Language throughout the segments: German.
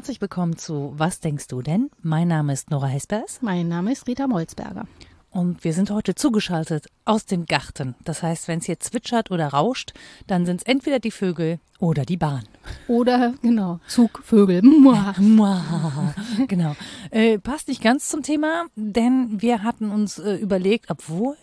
herzlich willkommen zu Was denkst du denn? Mein Name ist Nora Hespers. Mein Name ist Rita Molzberger. Und wir sind heute zugeschaltet aus dem Garten. Das heißt, wenn es hier zwitschert oder rauscht, dann sind es entweder die Vögel oder die Bahn. Oder, genau, Zugvögel. genau. Äh, passt nicht ganz zum Thema, denn wir hatten uns äh, überlegt, obwohl,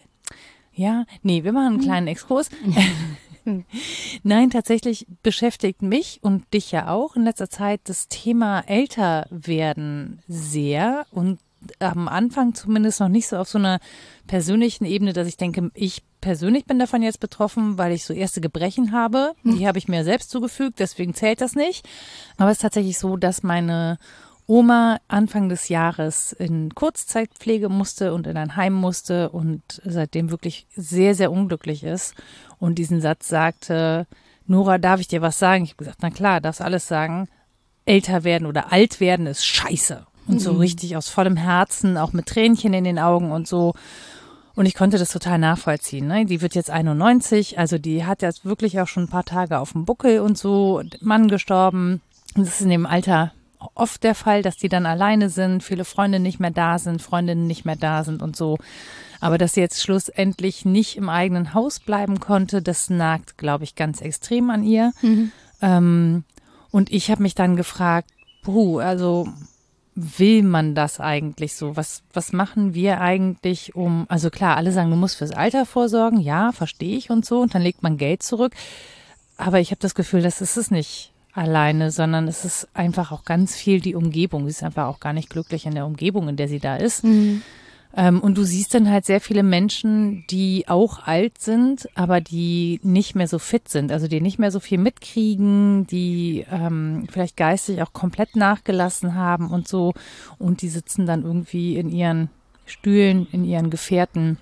ja, nee, wir machen einen kleinen Exkurs. Nein, tatsächlich beschäftigt mich und dich ja auch in letzter Zeit das Thema Älterwerden sehr und am Anfang zumindest noch nicht so auf so einer persönlichen Ebene, dass ich denke, ich persönlich bin davon jetzt betroffen, weil ich so erste Gebrechen habe. Die habe ich mir selbst zugefügt, deswegen zählt das nicht. Aber es ist tatsächlich so, dass meine Oma Anfang des Jahres in Kurzzeitpflege musste und in ein Heim musste und seitdem wirklich sehr, sehr unglücklich ist und diesen Satz sagte, Nora, darf ich dir was sagen? Ich habe gesagt, na klar, darfst alles sagen. Älter werden oder alt werden ist scheiße. Und so mhm. richtig aus vollem Herzen, auch mit Tränchen in den Augen und so. Und ich konnte das total nachvollziehen. Ne? Die wird jetzt 91, also die hat jetzt wirklich auch schon ein paar Tage auf dem Buckel und so, Mann gestorben. Das ist in dem Alter oft der Fall, dass die dann alleine sind, viele Freunde nicht mehr da sind, Freundinnen nicht mehr da sind und so. Aber dass sie jetzt schlussendlich nicht im eigenen Haus bleiben konnte, das nagt, glaube ich, ganz extrem an ihr. Mhm. Ähm, und ich habe mich dann gefragt, puh, also will man das eigentlich so? Was, was machen wir eigentlich um, also klar, alle sagen, du musst fürs Alter vorsorgen, ja, verstehe ich und so, und dann legt man Geld zurück. Aber ich habe das Gefühl, das ist es nicht alleine, sondern es ist einfach auch ganz viel die Umgebung. Sie ist einfach auch gar nicht glücklich in der Umgebung, in der sie da ist. Mhm. Ähm, und du siehst dann halt sehr viele Menschen, die auch alt sind, aber die nicht mehr so fit sind, also die nicht mehr so viel mitkriegen, die ähm, vielleicht geistig auch komplett nachgelassen haben und so. Und die sitzen dann irgendwie in ihren Stühlen, in ihren Gefährten.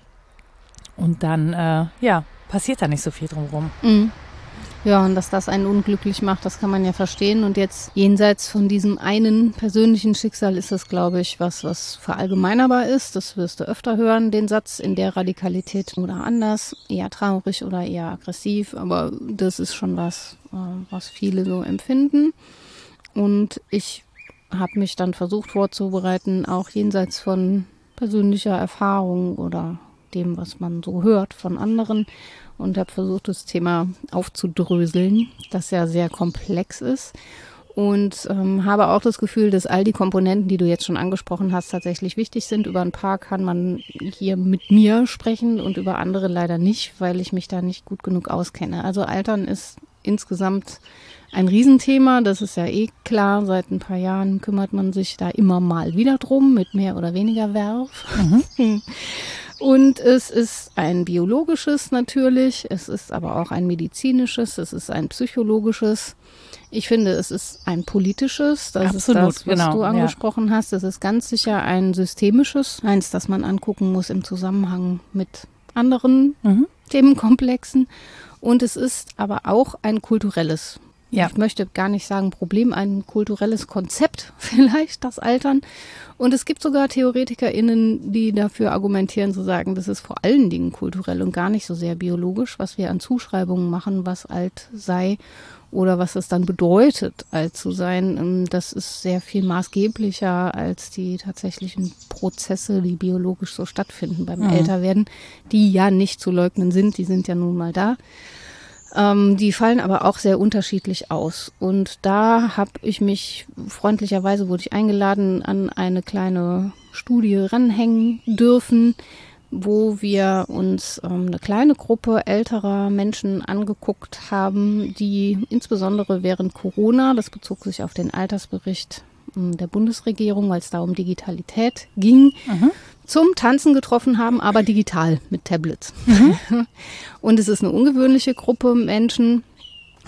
Und dann, äh, ja, passiert da nicht so viel drumherum. Mhm. Ja, und dass das einen unglücklich macht, das kann man ja verstehen. Und jetzt jenseits von diesem einen persönlichen Schicksal ist das, glaube ich, was, was verallgemeinerbar ist. Das wirst du öfter hören, den Satz in der Radikalität oder anders, eher traurig oder eher aggressiv. Aber das ist schon was, äh, was viele so empfinden. Und ich habe mich dann versucht vorzubereiten, auch jenseits von persönlicher Erfahrung oder dem, was man so hört von anderen und habe versucht, das Thema aufzudröseln, das ja sehr komplex ist. Und ähm, habe auch das Gefühl, dass all die Komponenten, die du jetzt schon angesprochen hast, tatsächlich wichtig sind. Über ein paar kann man hier mit mir sprechen und über andere leider nicht, weil ich mich da nicht gut genug auskenne. Also Altern ist insgesamt ein Riesenthema, das ist ja eh klar. Seit ein paar Jahren kümmert man sich da immer mal wieder drum, mit mehr oder weniger Werf. Mhm. Und es ist ein biologisches natürlich, es ist aber auch ein medizinisches, es ist ein psychologisches. Ich finde, es ist ein politisches, das Absolut, ist das, was genau, du angesprochen ja. hast. Es ist ganz sicher ein systemisches, eins, das man angucken muss im Zusammenhang mit anderen mhm. Themenkomplexen. Und es ist aber auch ein kulturelles ja. ich möchte gar nicht sagen Problem, ein kulturelles Konzept vielleicht, das Altern. Und es gibt sogar TheoretikerInnen, die dafür argumentieren, zu sagen, das ist vor allen Dingen kulturell und gar nicht so sehr biologisch, was wir an Zuschreibungen machen, was alt sei oder was es dann bedeutet, alt zu sein. Ähm, das ist sehr viel maßgeblicher als die tatsächlichen Prozesse, die biologisch so stattfinden beim mhm. Älterwerden, die ja nicht zu leugnen sind, die sind ja nun mal da. Ähm, die fallen aber auch sehr unterschiedlich aus. Und da habe ich mich, freundlicherweise wurde ich eingeladen, an eine kleine Studie ranhängen dürfen, wo wir uns ähm, eine kleine Gruppe älterer Menschen angeguckt haben, die insbesondere während Corona, das bezog sich auf den Altersbericht ähm, der Bundesregierung, weil es da um Digitalität ging, mhm zum Tanzen getroffen haben, aber digital mit Tablets. Mhm. Und es ist eine ungewöhnliche Gruppe Menschen,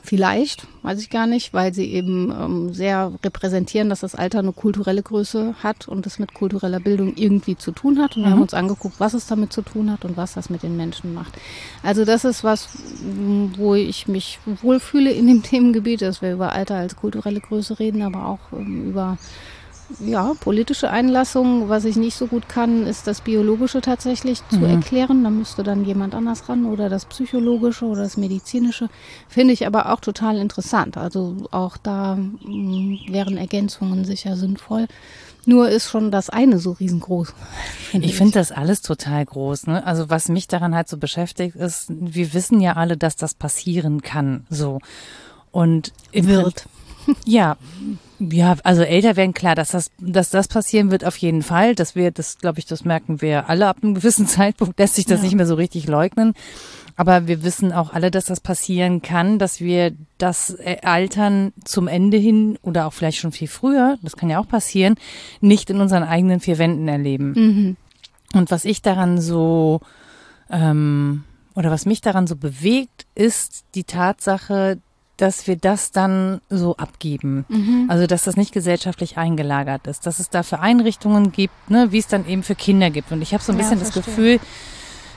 Vielleicht, weiß ich gar nicht, weil sie eben ähm, sehr repräsentieren, dass das Alter eine kulturelle Größe hat und es mit kultureller Bildung irgendwie zu tun hat. Und wir haben mhm. uns angeguckt, was es damit zu tun hat und was das mit den Menschen macht. Also das ist was, wo ich mich wohlfühle in dem Themengebiet, dass wir über Alter als kulturelle Größe reden, aber auch ähm, über ja, politische Einlassung. Was ich nicht so gut kann, ist das Biologische tatsächlich zu mhm. erklären. Da müsste dann jemand anders ran oder das Psychologische oder das Medizinische. Finde ich aber auch total interessant. Also auch da mh, mm, wären Ergänzungen sicher sinnvoll. Nur ist schon das eine so riesengroß. Find ich, ich. finde das alles total groß. Ne? Also was mich daran halt so beschäftigt ist, wir wissen ja alle, dass das passieren kann. So und wird. Ja, ja, also älter werden klar, dass das, dass das passieren wird auf jeden Fall. Das wir, das glaube ich, das merken wir alle ab einem gewissen Zeitpunkt. Lässt sich das ja. nicht mehr so richtig leugnen. Aber wir wissen auch alle, dass das passieren kann, dass wir das Altern zum Ende hin oder auch vielleicht schon viel früher, das kann ja auch passieren, nicht in unseren eigenen vier Wänden erleben. Mhm. Und was ich daran so ähm, oder was mich daran so bewegt, ist die Tatsache, dass wir das dann so abgeben. Mhm. Also dass das nicht gesellschaftlich eingelagert ist, dass es dafür Einrichtungen gibt, ne, wie es dann eben für Kinder gibt. Und ich habe so ein bisschen ja, das Gefühl,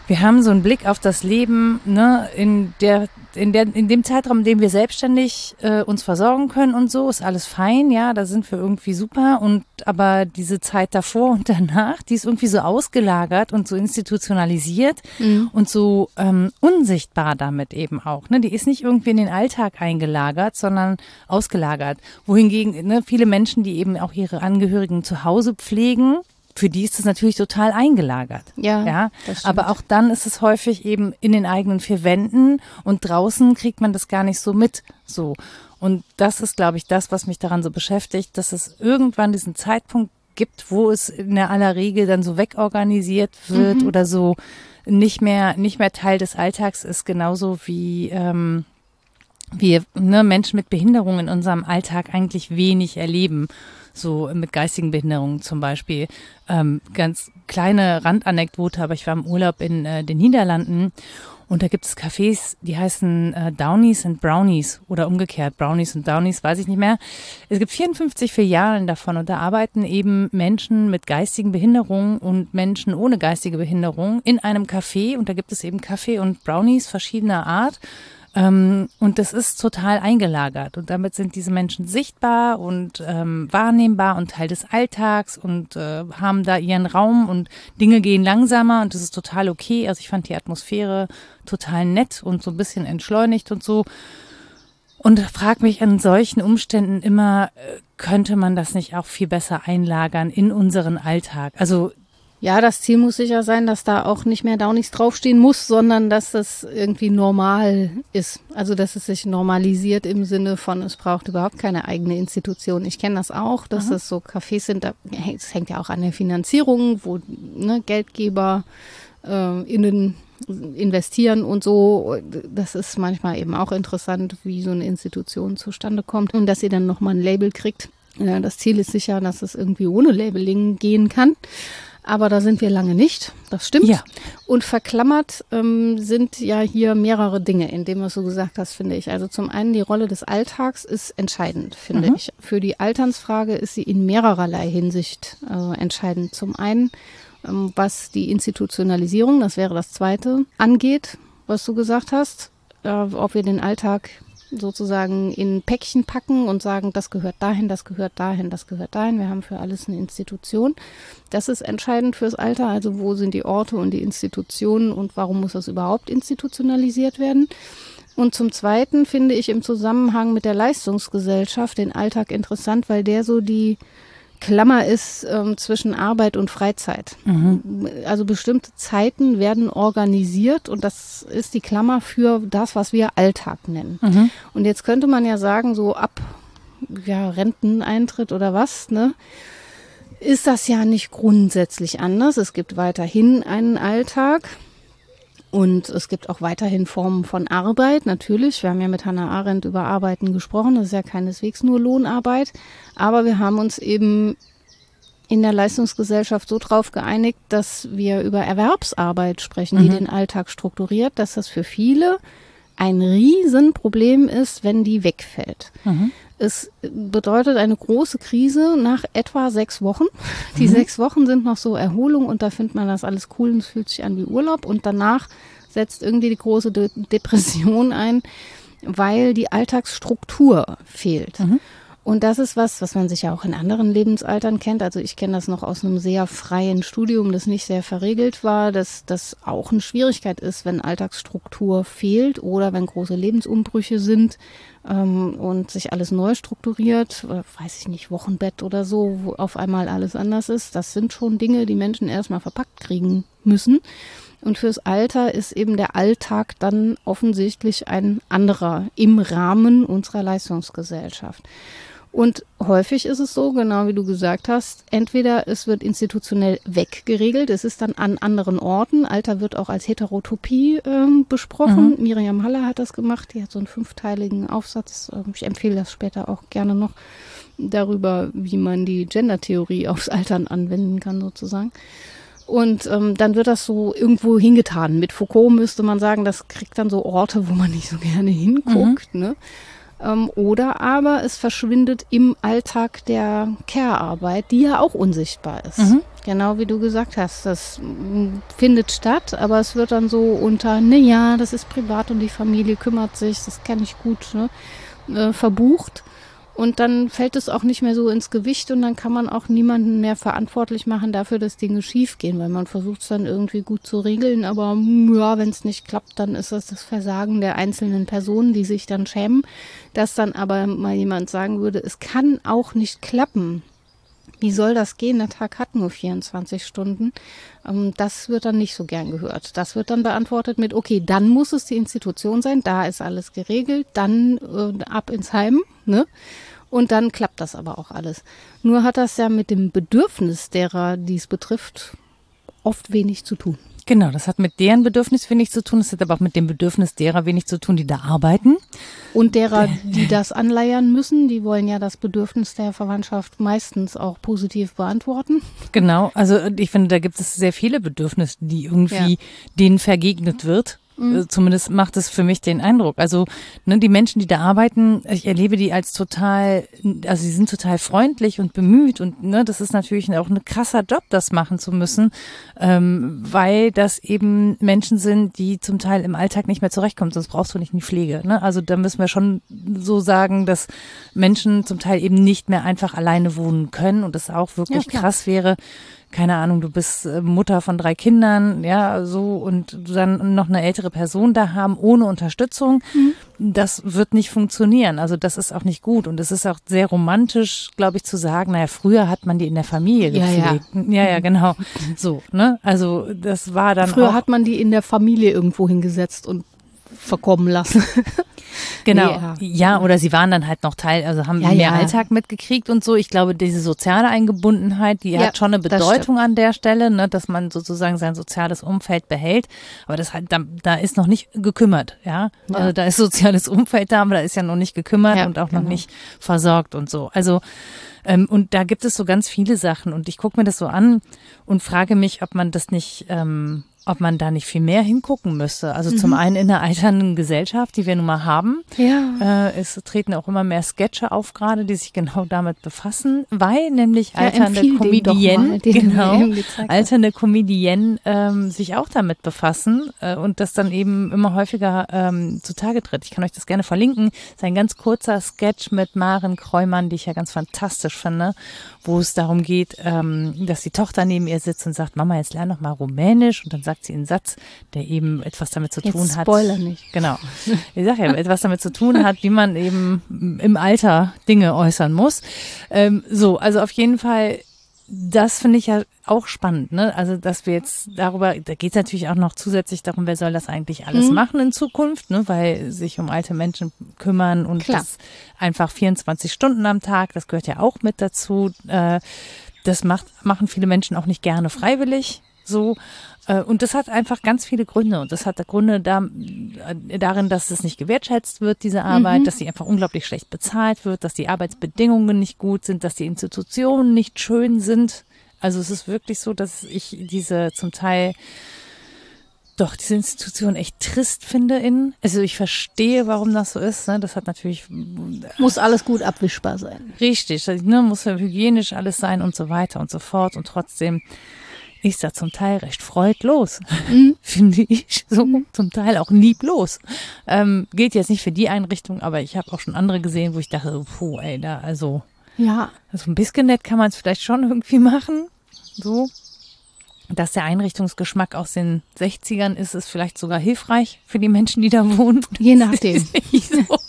wir haben so einen Blick auf das Leben, ne, in der, in der, in dem Zeitraum, in dem wir selbstständig äh, uns versorgen können und so, ist alles fein, ja, da sind wir irgendwie super. Und aber diese Zeit davor und danach, die ist irgendwie so ausgelagert und so institutionalisiert mhm. und so ähm, unsichtbar damit eben auch. Ne? Die ist nicht irgendwie in den Alltag eingelagert, sondern ausgelagert. Wohingegen ne, viele Menschen, die eben auch ihre Angehörigen zu Hause pflegen, für die ist es natürlich total eingelagert. Ja, ja. aber auch dann ist es häufig eben in den eigenen vier Wänden und draußen kriegt man das gar nicht so mit. So. Und das ist, glaube ich, das, was mich daran so beschäftigt, dass es irgendwann diesen Zeitpunkt gibt, wo es in der aller Regel dann so wegorganisiert wird mhm. oder so nicht mehr, nicht mehr Teil des Alltags ist, genauso wie ähm, wir ne, Menschen mit Behinderung in unserem Alltag eigentlich wenig erleben so mit geistigen Behinderungen zum Beispiel. Ähm, ganz kleine Randanekdote, aber ich war im Urlaub in äh, den Niederlanden und da gibt es Cafés, die heißen äh, Downies and Brownies oder umgekehrt, Brownies und Downies, weiß ich nicht mehr. Es gibt 54 Filialen davon und da arbeiten eben Menschen mit geistigen Behinderungen und Menschen ohne geistige Behinderung in einem Café und da gibt es eben Kaffee und Brownies verschiedener Art ähm, und das ist total eingelagert. Und damit sind diese Menschen sichtbar und ähm, wahrnehmbar und Teil des Alltags und äh, haben da ihren Raum und Dinge gehen langsamer und das ist total okay. Also ich fand die Atmosphäre total nett und so ein bisschen entschleunigt und so. Und frag mich an solchen Umständen immer, äh, könnte man das nicht auch viel besser einlagern in unseren Alltag? Also ja, das Ziel muss sicher sein, dass da auch nicht mehr Downings draufstehen muss, sondern dass das irgendwie normal ist. Also, dass es sich normalisiert im Sinne von, es braucht überhaupt keine eigene Institution. Ich kenne das auch, dass mhm. das so Cafés sind, es hängt ja auch an der Finanzierung, wo ne, Geldgeber äh, innen investieren und so. Das ist manchmal eben auch interessant, wie so eine Institution zustande kommt und dass ihr dann nochmal ein Label kriegt. Ja, das Ziel ist sicher, dass es irgendwie ohne Labeling gehen kann. Aber da sind wir lange nicht, das stimmt. Ja. Und verklammert ähm, sind ja hier mehrere Dinge, in dem was du gesagt hast, finde ich. Also zum einen die Rolle des Alltags ist entscheidend, finde mhm. ich. Für die Alternsfrage ist sie in mehrererlei Hinsicht äh, entscheidend. Zum einen, ähm, was die Institutionalisierung, das wäre das zweite, angeht, was du gesagt hast, äh, ob wir den Alltag sozusagen in Päckchen packen und sagen, das gehört dahin, das gehört dahin, das gehört dahin. Wir haben für alles eine Institution. Das ist entscheidend fürs Alter. Also wo sind die Orte und die Institutionen und warum muss das überhaupt institutionalisiert werden? Und zum Zweiten finde ich im Zusammenhang mit der Leistungsgesellschaft den Alltag interessant, weil der so die Klammer ist ähm, zwischen Arbeit und Freizeit. Mhm. Also bestimmte Zeiten werden organisiert und das ist die Klammer für das, was wir Alltag nennen. Mhm. Und jetzt könnte man ja sagen, so ab ja, Renteneintritt oder was, ne? Ist das ja nicht grundsätzlich anders. Es gibt weiterhin einen Alltag. Und es gibt auch weiterhin Formen von Arbeit, natürlich. Wir haben ja mit Hannah Arendt über Arbeiten gesprochen. Das ist ja keineswegs nur Lohnarbeit. Aber wir haben uns eben in der Leistungsgesellschaft so drauf geeinigt, dass wir über Erwerbsarbeit sprechen, die mhm. den Alltag strukturiert, dass das für viele ein Riesenproblem ist, wenn die wegfällt. Mhm. Es bedeutet eine große Krise nach etwa sechs Wochen. Die mhm. sechs Wochen sind noch so Erholung und da findet man das alles cool und es fühlt sich an wie Urlaub und danach setzt irgendwie die große De Depression ein, weil die Alltagsstruktur fehlt. Mhm. Und das ist was, was man sich ja auch in anderen Lebensaltern kennt. Also ich kenne das noch aus einem sehr freien Studium, das nicht sehr verregelt war, dass das auch eine Schwierigkeit ist, wenn Alltagsstruktur fehlt oder wenn große Lebensumbrüche sind ähm, und sich alles neu strukturiert, oder weiß ich nicht, Wochenbett oder so, wo auf einmal alles anders ist. Das sind schon Dinge, die Menschen erstmal verpackt kriegen müssen. Und fürs Alter ist eben der Alltag dann offensichtlich ein anderer im Rahmen unserer Leistungsgesellschaft. Und häufig ist es so, genau wie du gesagt hast, entweder es wird institutionell weggeregelt, es ist dann an anderen Orten. Alter wird auch als Heterotopie äh, besprochen. Mhm. Miriam Haller hat das gemacht, die hat so einen fünfteiligen Aufsatz. Ähm, ich empfehle das später auch gerne noch darüber, wie man die Gendertheorie aufs Altern anwenden kann, sozusagen. Und ähm, dann wird das so irgendwo hingetan. Mit Foucault müsste man sagen, das kriegt dann so Orte, wo man nicht so gerne hinguckt. Mhm. Ne? Ähm, oder aber es verschwindet im Alltag der Care-Arbeit, die ja auch unsichtbar ist. Mhm. Genau wie du gesagt hast, das mm, findet statt, aber es wird dann so unter, ne ja, das ist privat und die Familie kümmert sich, das kenne ich gut, ne, äh, verbucht. Und dann fällt es auch nicht mehr so ins Gewicht und dann kann man auch niemanden mehr verantwortlich machen dafür, dass Dinge schiefgehen, weil man versucht es dann irgendwie gut zu regeln. Aber ja, wenn es nicht klappt, dann ist das das Versagen der einzelnen Personen, die sich dann schämen. Dass dann aber mal jemand sagen würde, es kann auch nicht klappen. Wie soll das gehen? Der Tag hat nur 24 Stunden. Ähm, das wird dann nicht so gern gehört. Das wird dann beantwortet mit, okay, dann muss es die Institution sein, da ist alles geregelt, dann äh, ab ins Heim, ne? Und dann klappt das aber auch alles. Nur hat das ja mit dem Bedürfnis derer, die es betrifft, oft wenig zu tun. Genau, das hat mit deren Bedürfnis wenig zu tun, das hat aber auch mit dem Bedürfnis derer wenig zu tun, die da arbeiten. Und derer, die das anleiern müssen, die wollen ja das Bedürfnis der Verwandtschaft meistens auch positiv beantworten. Genau, also ich finde, da gibt es sehr viele Bedürfnisse, die irgendwie ja. denen vergegnet wird. Mhm. Äh, zumindest macht es für mich den Eindruck. Also ne, die Menschen, die da arbeiten, ich erlebe die als total, also sie sind total freundlich und bemüht und ne, das ist natürlich auch ein krasser Job, das machen zu müssen, ähm, weil das eben Menschen sind, die zum Teil im Alltag nicht mehr zurechtkommen, sonst brauchst du nicht in die Pflege. Ne? Also da müssen wir schon so sagen, dass Menschen zum Teil eben nicht mehr einfach alleine wohnen können und das auch wirklich ja, krass wäre, keine Ahnung, du bist äh, Mutter von drei Kindern, ja, so und dann noch eine ältere Person da haben ohne Unterstützung, mhm. das wird nicht funktionieren. Also das ist auch nicht gut und es ist auch sehr romantisch, glaube ich, zu sagen, naja, früher hat man die in der Familie gepflegt. Ja, ja, ja, ja genau. So, ne? Also das war dann Früher hat man die in der Familie irgendwo hingesetzt und verkommen lassen. Genau. Nee, ja. ja. oder sie waren dann halt noch Teil, also haben ja, mehr ja. Alltag mitgekriegt und so. Ich glaube, diese soziale Eingebundenheit, die hat schon eine Bedeutung an der Stelle, ne, dass man sozusagen sein soziales Umfeld behält. Aber das halt, da, da ist noch nicht gekümmert, ja. Also da ist soziales Umfeld da, aber da ist ja noch nicht gekümmert und auch genau. noch nicht versorgt und so. Also ähm, und da gibt es so ganz viele Sachen und ich gucke mir das so an und frage mich, ob man das nicht ähm, ob man da nicht viel mehr hingucken müsste. Also mhm. zum einen in der alternden Gesellschaft, die wir nun mal haben. Ja. Äh, es treten auch immer mehr Sketche auf gerade, die sich genau damit befassen, weil nämlich alternde ja, Comedienne, genau, alternde Comedienne ähm, sich auch damit befassen äh, und das dann eben immer häufiger ähm, zutage tritt. Ich kann euch das gerne verlinken. Das ist ein ganz kurzer Sketch mit Maren Kreumann, die ich ja ganz fantastisch finde, wo es darum geht, ähm, dass die Tochter neben ihr sitzt und sagt, Mama, jetzt lern noch mal Rumänisch und dann sagt sagt sie einen Satz, der eben etwas damit zu tun Jetzt hat. Spoiler nicht. Genau. Ich sage ja, etwas damit zu tun hat, wie man eben im Alter Dinge äußern muss. Ähm, so, also auf jeden Fall das finde ich ja auch spannend, ne? Also, dass wir jetzt darüber, da geht es natürlich auch noch zusätzlich darum, wer soll das eigentlich alles mhm. machen in Zukunft, ne? Weil sich um alte Menschen kümmern und Klar. das einfach 24 Stunden am Tag, das gehört ja auch mit dazu. Äh, das macht, machen viele Menschen auch nicht gerne freiwillig so. Äh, und das hat einfach ganz viele Gründe. Und das hat Gründe da, äh, darin, dass es nicht gewertschätzt wird, diese Arbeit, mhm. dass sie einfach unglaublich schlecht bezahlt wird, dass die Arbeitsbedingungen nicht gut sind, dass die Institutionen nicht schön sind. Also es ist wirklich so, dass ich diese zum Teil doch diese Institution echt trist finde in. Also ich verstehe, warum das so ist. Ne? Das hat natürlich muss alles gut abwischbar sein. Richtig, ne? muss ja hygienisch alles sein und so weiter und so fort. Und trotzdem ist da zum Teil recht freudlos, mhm. finde ich. So mhm. zum Teil auch lieblos. Ähm, gilt jetzt nicht für die Einrichtung, aber ich habe auch schon andere gesehen, wo ich dachte, puh, ey, da, also, ja. also ein bisschen nett kann man es vielleicht schon irgendwie machen. So. Dass der Einrichtungsgeschmack aus den 60ern ist, ist vielleicht sogar hilfreich für die Menschen, die da wohnen. Je nachdem. so.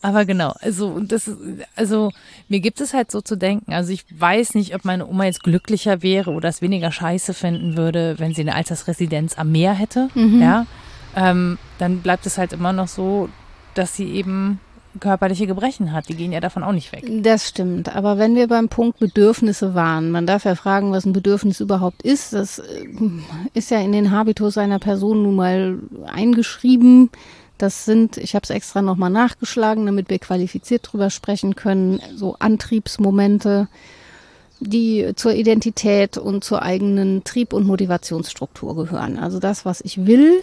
Aber genau, also das also mir gibt es halt so zu denken. Also ich weiß nicht, ob meine Oma jetzt glücklicher wäre oder es weniger scheiße finden würde, wenn sie eine Altersresidenz am Meer hätte. Mhm. Ja, ähm, dann bleibt es halt immer noch so, dass sie eben körperliche Gebrechen hat. Die gehen ja davon auch nicht weg. Das stimmt. Aber wenn wir beim Punkt Bedürfnisse waren, man darf ja fragen, was ein Bedürfnis überhaupt ist. Das äh, ist ja in den Habitus einer Person nun mal eingeschrieben. Das sind, ich habe es extra nochmal nachgeschlagen, damit wir qualifiziert drüber sprechen können, so Antriebsmomente, die zur Identität und zur eigenen Trieb- und Motivationsstruktur gehören. Also das, was ich will,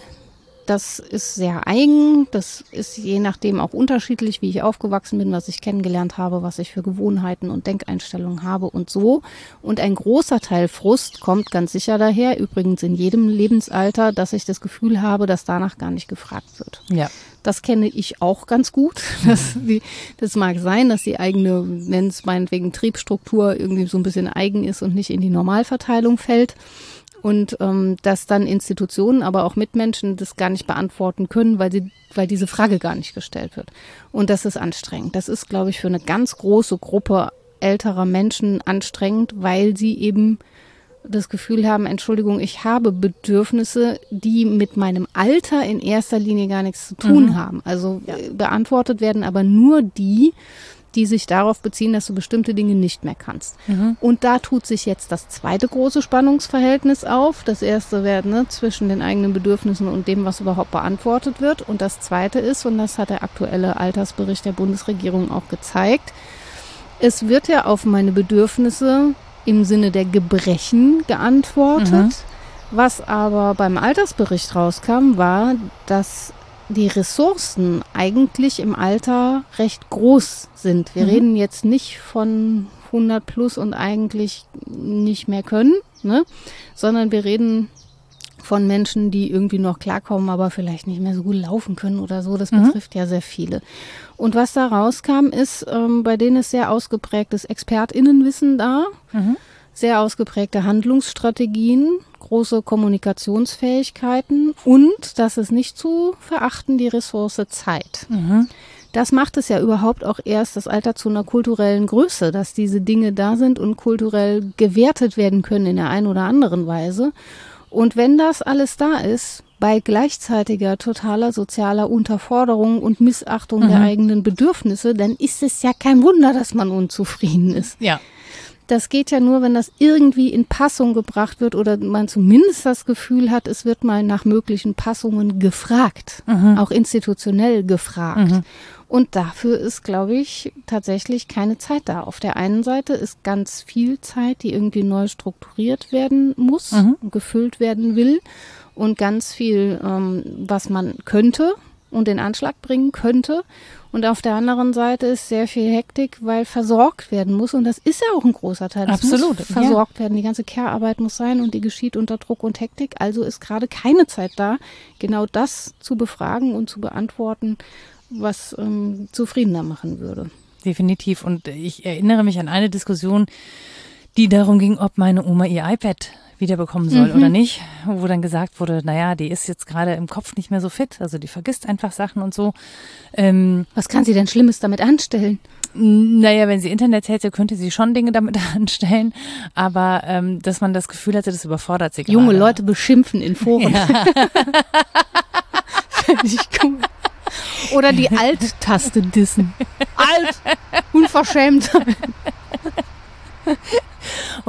das ist sehr eigen. Das ist je nachdem auch unterschiedlich, wie ich aufgewachsen bin, was ich kennengelernt habe, was ich für Gewohnheiten und Denkeinstellungen habe und so. Und ein großer Teil Frust kommt ganz sicher daher, übrigens in jedem Lebensalter, dass ich das Gefühl habe, dass danach gar nicht gefragt wird. Ja. Das kenne ich auch ganz gut. Das, die, das mag sein, dass die eigene, wenn es meinetwegen Triebstruktur irgendwie so ein bisschen eigen ist und nicht in die Normalverteilung fällt und ähm, dass dann Institutionen, aber auch Mitmenschen das gar nicht beantworten können, weil sie, weil diese Frage gar nicht gestellt wird. Und das ist anstrengend. Das ist, glaube ich, für eine ganz große Gruppe älterer Menschen anstrengend, weil sie eben das Gefühl haben, Entschuldigung, ich habe Bedürfnisse, die mit meinem Alter in erster Linie gar nichts zu tun mhm. haben. Also ja. beantwortet werden aber nur die, die sich darauf beziehen, dass du bestimmte Dinge nicht mehr kannst. Mhm. Und da tut sich jetzt das zweite große Spannungsverhältnis auf. Das erste wäre ne, zwischen den eigenen Bedürfnissen und dem, was überhaupt beantwortet wird. Und das zweite ist, und das hat der aktuelle Altersbericht der Bundesregierung auch gezeigt, es wird ja auf meine Bedürfnisse im Sinne der Gebrechen geantwortet. Mhm. Was aber beim Altersbericht rauskam, war, dass die Ressourcen eigentlich im Alter recht groß sind. Wir mhm. reden jetzt nicht von 100 plus und eigentlich nicht mehr können, ne? sondern wir reden von Menschen, die irgendwie noch klarkommen, aber vielleicht nicht mehr so gut laufen können oder so. Das mhm. betrifft ja sehr viele. Und was da rauskam, ist, ähm, bei denen ist sehr ausgeprägtes ExpertInnenwissen da, mhm. Sehr ausgeprägte Handlungsstrategien, große Kommunikationsfähigkeiten und, das ist nicht zu verachten, die Ressource Zeit. Mhm. Das macht es ja überhaupt auch erst das Alter zu einer kulturellen Größe, dass diese Dinge da sind und kulturell gewertet werden können in der einen oder anderen Weise. Und wenn das alles da ist, bei gleichzeitiger totaler sozialer Unterforderung und Missachtung mhm. der eigenen Bedürfnisse, dann ist es ja kein Wunder, dass man unzufrieden ist. Ja. Das geht ja nur, wenn das irgendwie in Passung gebracht wird oder man zumindest das Gefühl hat, es wird mal nach möglichen Passungen gefragt, mhm. auch institutionell gefragt. Mhm. Und dafür ist, glaube ich, tatsächlich keine Zeit da. Auf der einen Seite ist ganz viel Zeit, die irgendwie neu strukturiert werden muss mhm. und gefüllt werden will. Und ganz viel, ähm, was man könnte und den Anschlag bringen könnte. Und auf der anderen Seite ist sehr viel Hektik, weil versorgt werden muss. Und das ist ja auch ein großer Teil. Das Absolut. Muss versorgt ja. werden. Die ganze Care-Arbeit muss sein und die geschieht unter Druck und Hektik. Also ist gerade keine Zeit da, genau das zu befragen und zu beantworten, was ähm, zufriedener machen würde. Definitiv. Und ich erinnere mich an eine Diskussion, die darum ging, ob meine Oma ihr iPad wiederbekommen soll mhm. oder nicht, wo dann gesagt wurde, naja, die ist jetzt gerade im Kopf nicht mehr so fit, also die vergisst einfach Sachen und so. Ähm, Was kann sie denn Schlimmes damit anstellen? Naja, wenn sie Internet hätte, könnte sie schon Dinge damit anstellen, aber ähm, dass man das Gefühl hatte, das überfordert sie gerade. Junge Leute beschimpfen in Foren. Ja. ich cool. Oder die Alt-Taste dissen. Alt, unverschämt.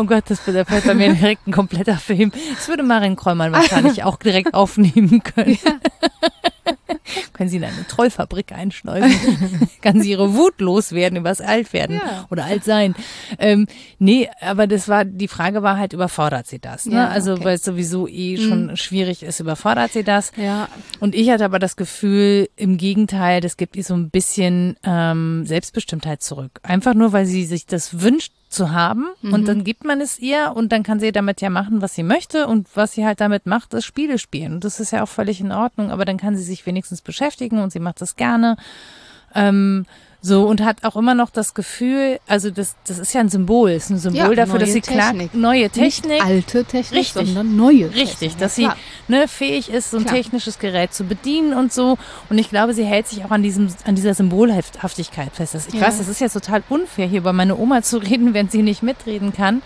Oh Gott, das da fällt bei mir direkt ein kompletter Film. Das würde Marin Kräumann wahrscheinlich auch direkt aufnehmen können. Ja. Können Sie in eine Trollfabrik einschleusen? Kann sie ihre Wut loswerden übers Altwerden ja. oder Altsein? Ähm, nee, aber das war, die Frage war halt, überfordert sie das? Ne? Ja, also, okay. weil es sowieso eh mhm. schon schwierig ist, überfordert sie das? Ja. Und ich hatte aber das Gefühl, im Gegenteil, das gibt ihr so ein bisschen ähm, Selbstbestimmtheit zurück. Einfach nur, weil sie sich das wünscht, zu haben mhm. und dann gibt man es ihr und dann kann sie damit ja machen, was sie möchte und was sie halt damit macht, ist Spiele spielen und das ist ja auch völlig in Ordnung, aber dann kann sie sich wenigstens beschäftigen und sie macht das gerne. Ähm, so, und hat auch immer noch das Gefühl, also das, das ist ja ein Symbol, ist ein Symbol ja, dafür, dass sie klar, neue Technik. Nicht alte Technik, richtig, sondern neue Technik. Richtig, dass sie ne, fähig ist, so ein klar. technisches Gerät zu bedienen und so. Und ich glaube, sie hält sich auch an diesem, an dieser Symbolhaftigkeit fest. Ich ja. weiß, das ist ja total unfair, hier über meine Oma zu reden, wenn sie nicht mitreden kann.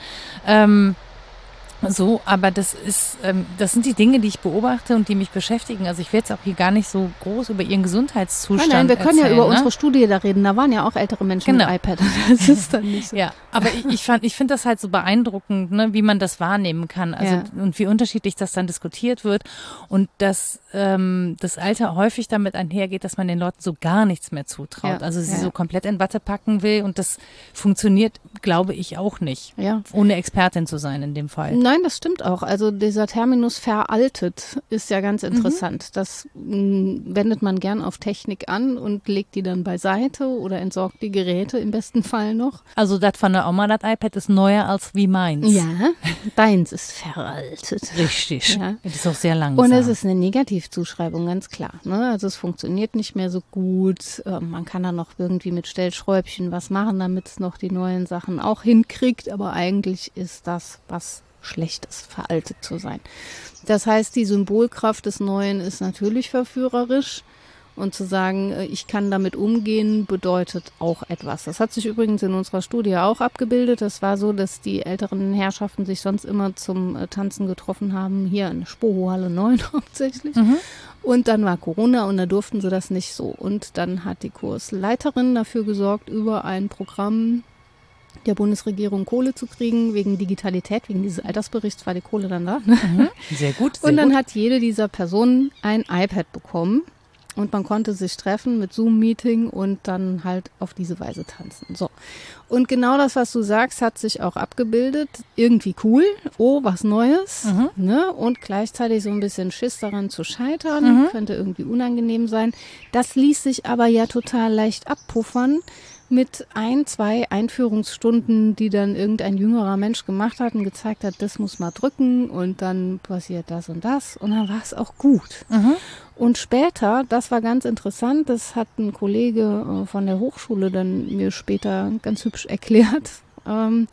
Ähm, so, aber das ist, ähm, das sind die Dinge, die ich beobachte und die mich beschäftigen. Also ich werde jetzt auch hier gar nicht so groß über ihren Gesundheitszustand Nein, nein wir können erzählen, ja über ne? unsere Studie da reden. Da waren ja auch ältere Menschen genau. mit iPad. Das ist dann nicht so. Ja, aber ich, ich fand, ich finde das halt so beeindruckend, ne, wie man das wahrnehmen kann. Also Ja. und wie unterschiedlich das dann diskutiert wird und dass ähm, das Alter häufig damit einhergeht, dass man den Leuten so gar nichts mehr zutraut. Ja, Also sie ja. so komplett in Watte packen will und das funktioniert, glaube ich, auch nicht. Ja. Ohne Expertin zu sein in dem Fall. Nein, das stimmt auch. Also dieser Terminus veraltet ist ja ganz interessant. Das mh, wendet man gern auf Technik an und legt die dann beiseite oder entsorgt die Geräte im besten Fall noch. Also das von der Oma, das iPad ist neuer als wie meins. Ja, deins ist veraltet. Richtig. Ja. Das ist auch sehr langsam. Und es ist eine Negativzuschreibung, ganz klar. Ne? Also es funktioniert nicht mehr so gut. Ähm, man kann da noch irgendwie mit Stellschräubchen was machen, damit es noch die neuen Sachen auch hinkriegt. Aber eigentlich ist das was Schlechtes, veraltet zu sein. Das heißt, die Symbolkraft des Neuen ist natürlich verführerisch. Und zu sagen, äh, ich kann damit umgehen, bedeutet auch etwas. Das hat sich übrigens in unserer Studie auch abgebildet. Das war so, dass die älteren Herrschaften sich sonst immer zum äh, Tanzen getroffen haben, hier in Spohohalle 9 hauptsächlich. Mhm. Und dann war Corona und da durften sie das nicht so. Und dann hat die Kursleiterin dafür gesorgt, über ein Programm der Bundesregierung Kohle zu kriegen, wegen Digitalität, wegen dieses Altersberichts war die Kohle dann da. Mhm. Sehr gut. Sehr Und dann gut. hat jede dieser Personen ein iPad bekommen und man konnte sich treffen mit Zoom-Meeting und dann halt auf diese Weise tanzen. So. Und genau das, was du sagst, hat sich auch abgebildet. Irgendwie cool. Oh, was Neues. Mhm. Ne? Und gleichzeitig so ein bisschen Schiss daran zu scheitern. Mhm. Könnte irgendwie unangenehm sein. Das ließ sich aber ja total leicht abpuffern mit ein, zwei Einführungsstunden, die dann irgendein jüngerer Mensch gemacht hat und gezeigt hat, das muss man drücken und dann passiert das und das und dann war es auch gut. Mhm. Und später, das war ganz interessant, das hat ein Kollege äh, von der Hochschule dann mir später ganz hübsch erklärt, ähm,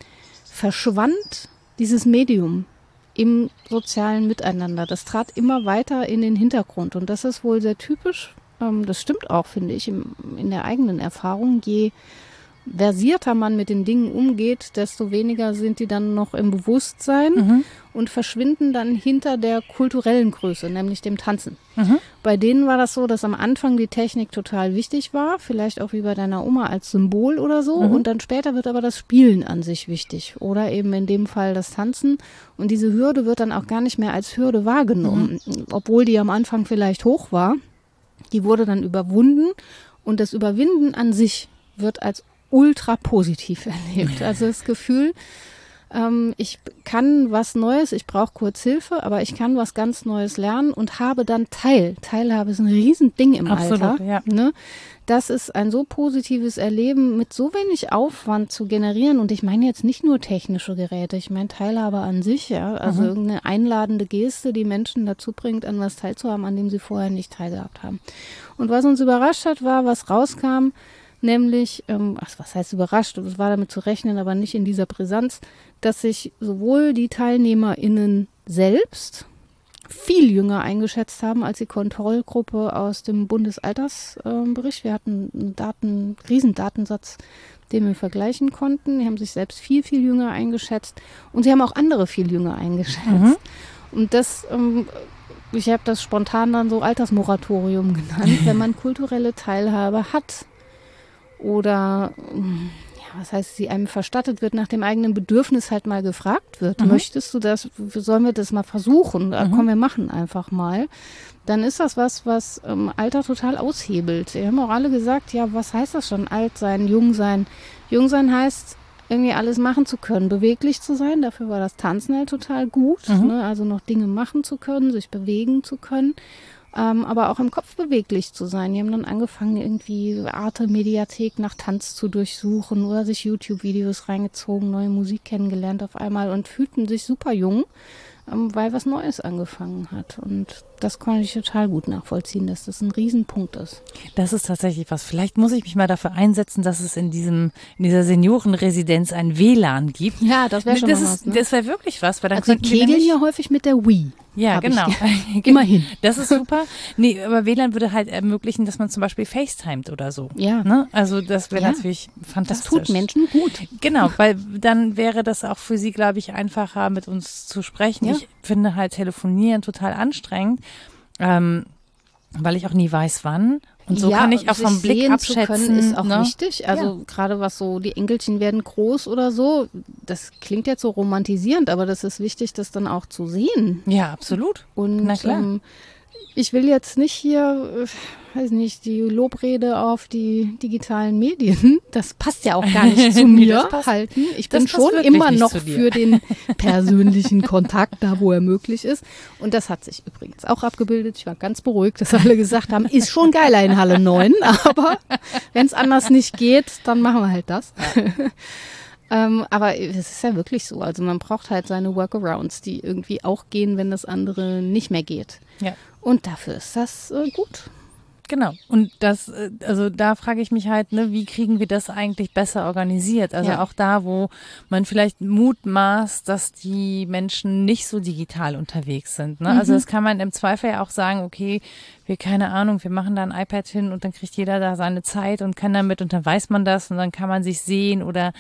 verschwand dieses Medium im sozialen Miteinander. Das trat immer weiter in den Hintergrund und das ist wohl sehr typisch. Ähm, das stimmt auch, finde ich, im, in der eigenen Erfahrung. Je versierter man mit den Dingen umgeht, desto weniger sind die dann noch im Bewusstsein Mhm. und verschwinden dann hinter der kulturellen Größe, nämlich dem Tanzen. Mhm. Bei denen war das so, dass am Anfang die Technik total wichtig war, vielleicht auch wie bei deiner Oma als Symbol oder so. Mhm. Und dann später wird aber das Spielen an sich wichtig. Oder eben in dem Fall das Tanzen. Und diese Hürde wird dann auch gar nicht mehr als Hürde wahrgenommen, obwohl die am Anfang vielleicht hoch war. Die wurde dann überwunden. Und das Überwinden an sich wird als ultra positiv erlebt. Also das Gefühl, ähm, ich kann was Neues, ich brauche kurz Hilfe, aber ich kann was ganz Neues lernen und habe dann Teil. Teilhabe ist ein Riesending im Absolut, Alter. ja. Ne? Das ist ein so positives Erleben mit so wenig Aufwand zu generieren. Und ich meine jetzt nicht nur technische Geräte, ich meine Teilhabe an sich, ja. Also Mhm. irgendeine einladende Geste, die Menschen dazu bringt, an was teilzuhaben, an dem sie vorher nicht teilgehabt haben. Und was uns überrascht hat, war, was rauskam, nämlich, ähm, ach, was heißt überrascht, es war damit zu rechnen, aber nicht in dieser Brisanz, dass sich sowohl die TeilnehmerInnen selbst viel jünger eingeschätzt haben als die Kontrollgruppe aus dem Bundesaltersbericht. Wir hatten einen Daten, Riesendatensatz, den wir vergleichen konnten. Die haben sich selbst viel, viel jünger eingeschätzt und sie haben auch andere viel jünger eingeschätzt. Mhm. Und das, ähm, ich habe das spontan dann so Altersmoratorium genannt, wenn man kulturelle Teilhabe hat oder ja, was heißt, sie einem verstattet wird, nach dem eigenen Bedürfnis halt mal gefragt wird. Mhm. Möchtest du das, sollen wir das mal versuchen? Da Mhm. Komm, wir machen einfach mal. Dann ist das was, was ähm, Alter total aushebelt. Wir haben auch alle gesagt, ja, was heißt das schon? Alt sein, jung sein. Jung sein heißt, irgendwie alles machen zu können, beweglich zu sein. Dafür war das Tanzen halt total gut. Mhm. Ne? Also noch Dinge machen zu können, sich bewegen zu können. Ähm, aber auch im Kopf beweglich zu sein. Die haben dann angefangen, irgendwie Arte-Mediathek nach Tanz zu durchsuchen oder sich YouTube-Videos reingezogen, neue Musik kennengelernt auf einmal und fühlten sich super jung ähm, weil was Neues angefangen hat. Und das konnte ich total gut nachvollziehen, dass das ein Riesenpunkt ist. Das ist tatsächlich was. Vielleicht muss ich mich mal dafür einsetzen, dass es in diesem, in dieser Seniorenresidenz ein WLAN gibt. Ja, das wäre schon das was. Ne? Das wäre wirklich was, weil dann also kegeln ja häufig mit der Wii. Ja, genau. Immerhin. Das ist super. Nee, aber WLAN würde halt ermöglichen, dass man zum Beispiel FaceTimet oder so. Ja. Ne? Also das wäre ja. natürlich fantastisch. Das tut Menschen gut. Genau, weil dann wäre das auch für sie, glaube ich, einfacher, mit uns zu sprechen. Ja. Ich finde halt Telefonieren total anstrengend. Ähm, weil ich auch nie weiß, wann. Und so ja, kann ich auch vom Blick abschätzen. Zu können, ist auch ne? wichtig. Also ja. gerade was so, die Enkelchen werden groß oder so, das klingt jetzt so romantisierend, aber das ist wichtig, das dann auch zu sehen. Ja, absolut. Und Na klar. Ähm, ich will jetzt nicht hier, äh, weiß nicht, die Lobrede auf die digitalen Medien, das passt ja auch gar nicht zu mir nee, halten. Ich bin schon immer noch für den persönlichen Kontakt da, wo er möglich ist. Und das hat sich übrigens auch abgebildet. Ich war ganz beruhigt, dass alle gesagt haben, ist schon geiler in Halle 9, aber wenn es anders nicht geht, dann machen wir halt das. Ja. Ähm, aber es ist ja wirklich so. Also man braucht halt seine Workarounds, die irgendwie auch gehen, wenn das andere nicht mehr geht. Ja. Und dafür ist das äh, gut. Genau. Und das, äh, also da frage ich mich halt, ne, wie kriegen wir das eigentlich besser organisiert? Also ja. auch da, wo man vielleicht mutmaßt, dass die Menschen nicht so digital unterwegs sind. Ne? Also mhm. Also das kann man im Zweifel ja auch sagen, okay, wir, keine Ahnung, wir machen da ein iPad hin und dann kriegt jeder da seine Zeit und kann damit und dann weiß man das und dann kann man sich sehen oder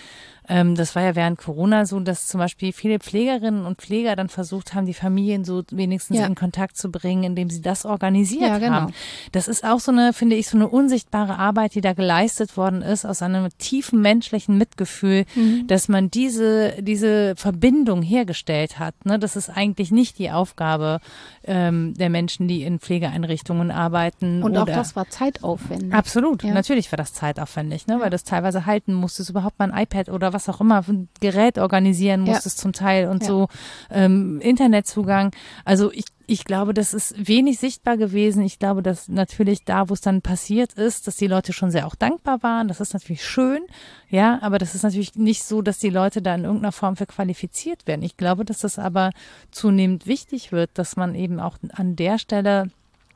ähm, das war ja während Corona so, dass zum Beispiel viele Pflegerinnen und Pfleger dann versucht haben, die Familien so wenigstens ja. in Kontakt zu bringen, indem sie das organisiert ja, genau. haben. Das ist auch so eine, finde ich, so eine unsichtbare Arbeit, die da geleistet worden ist, aus einem tiefen menschlichen Mitgefühl, mhm. dass man diese, diese Verbindung hergestellt hat. Ne? Das ist eigentlich nicht die Aufgabe ähm, der Menschen, die in Pflegeeinrichtungen arbeiten. Und auch das war zeitaufwendig. Absolut, ja. natürlich war das zeitaufwendig, ne? weil das teilweise halten musste, überhaupt mal ein iPad oder was auch immer, ein Gerät organisieren musstest ja. zum Teil und ja. so ähm, Internetzugang. Also ich, ich glaube, das ist wenig sichtbar gewesen. Ich glaube, dass natürlich da, wo es dann passiert ist, dass die Leute schon sehr auch dankbar waren. Das ist natürlich schön, ja, aber das ist natürlich nicht so, dass die Leute da in irgendeiner Form für qualifiziert werden. Ich glaube, dass das aber zunehmend wichtig wird, dass man eben auch an der Stelle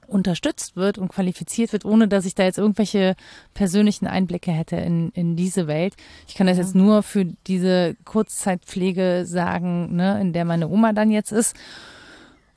unterstützt wird und qualifiziert wird, ohne dass ich da jetzt irgendwelche persönlichen Einblicke hätte in, in diese Welt. Ich kann das jetzt nur für diese Kurzzeitpflege sagen, ne, in der meine Oma dann jetzt ist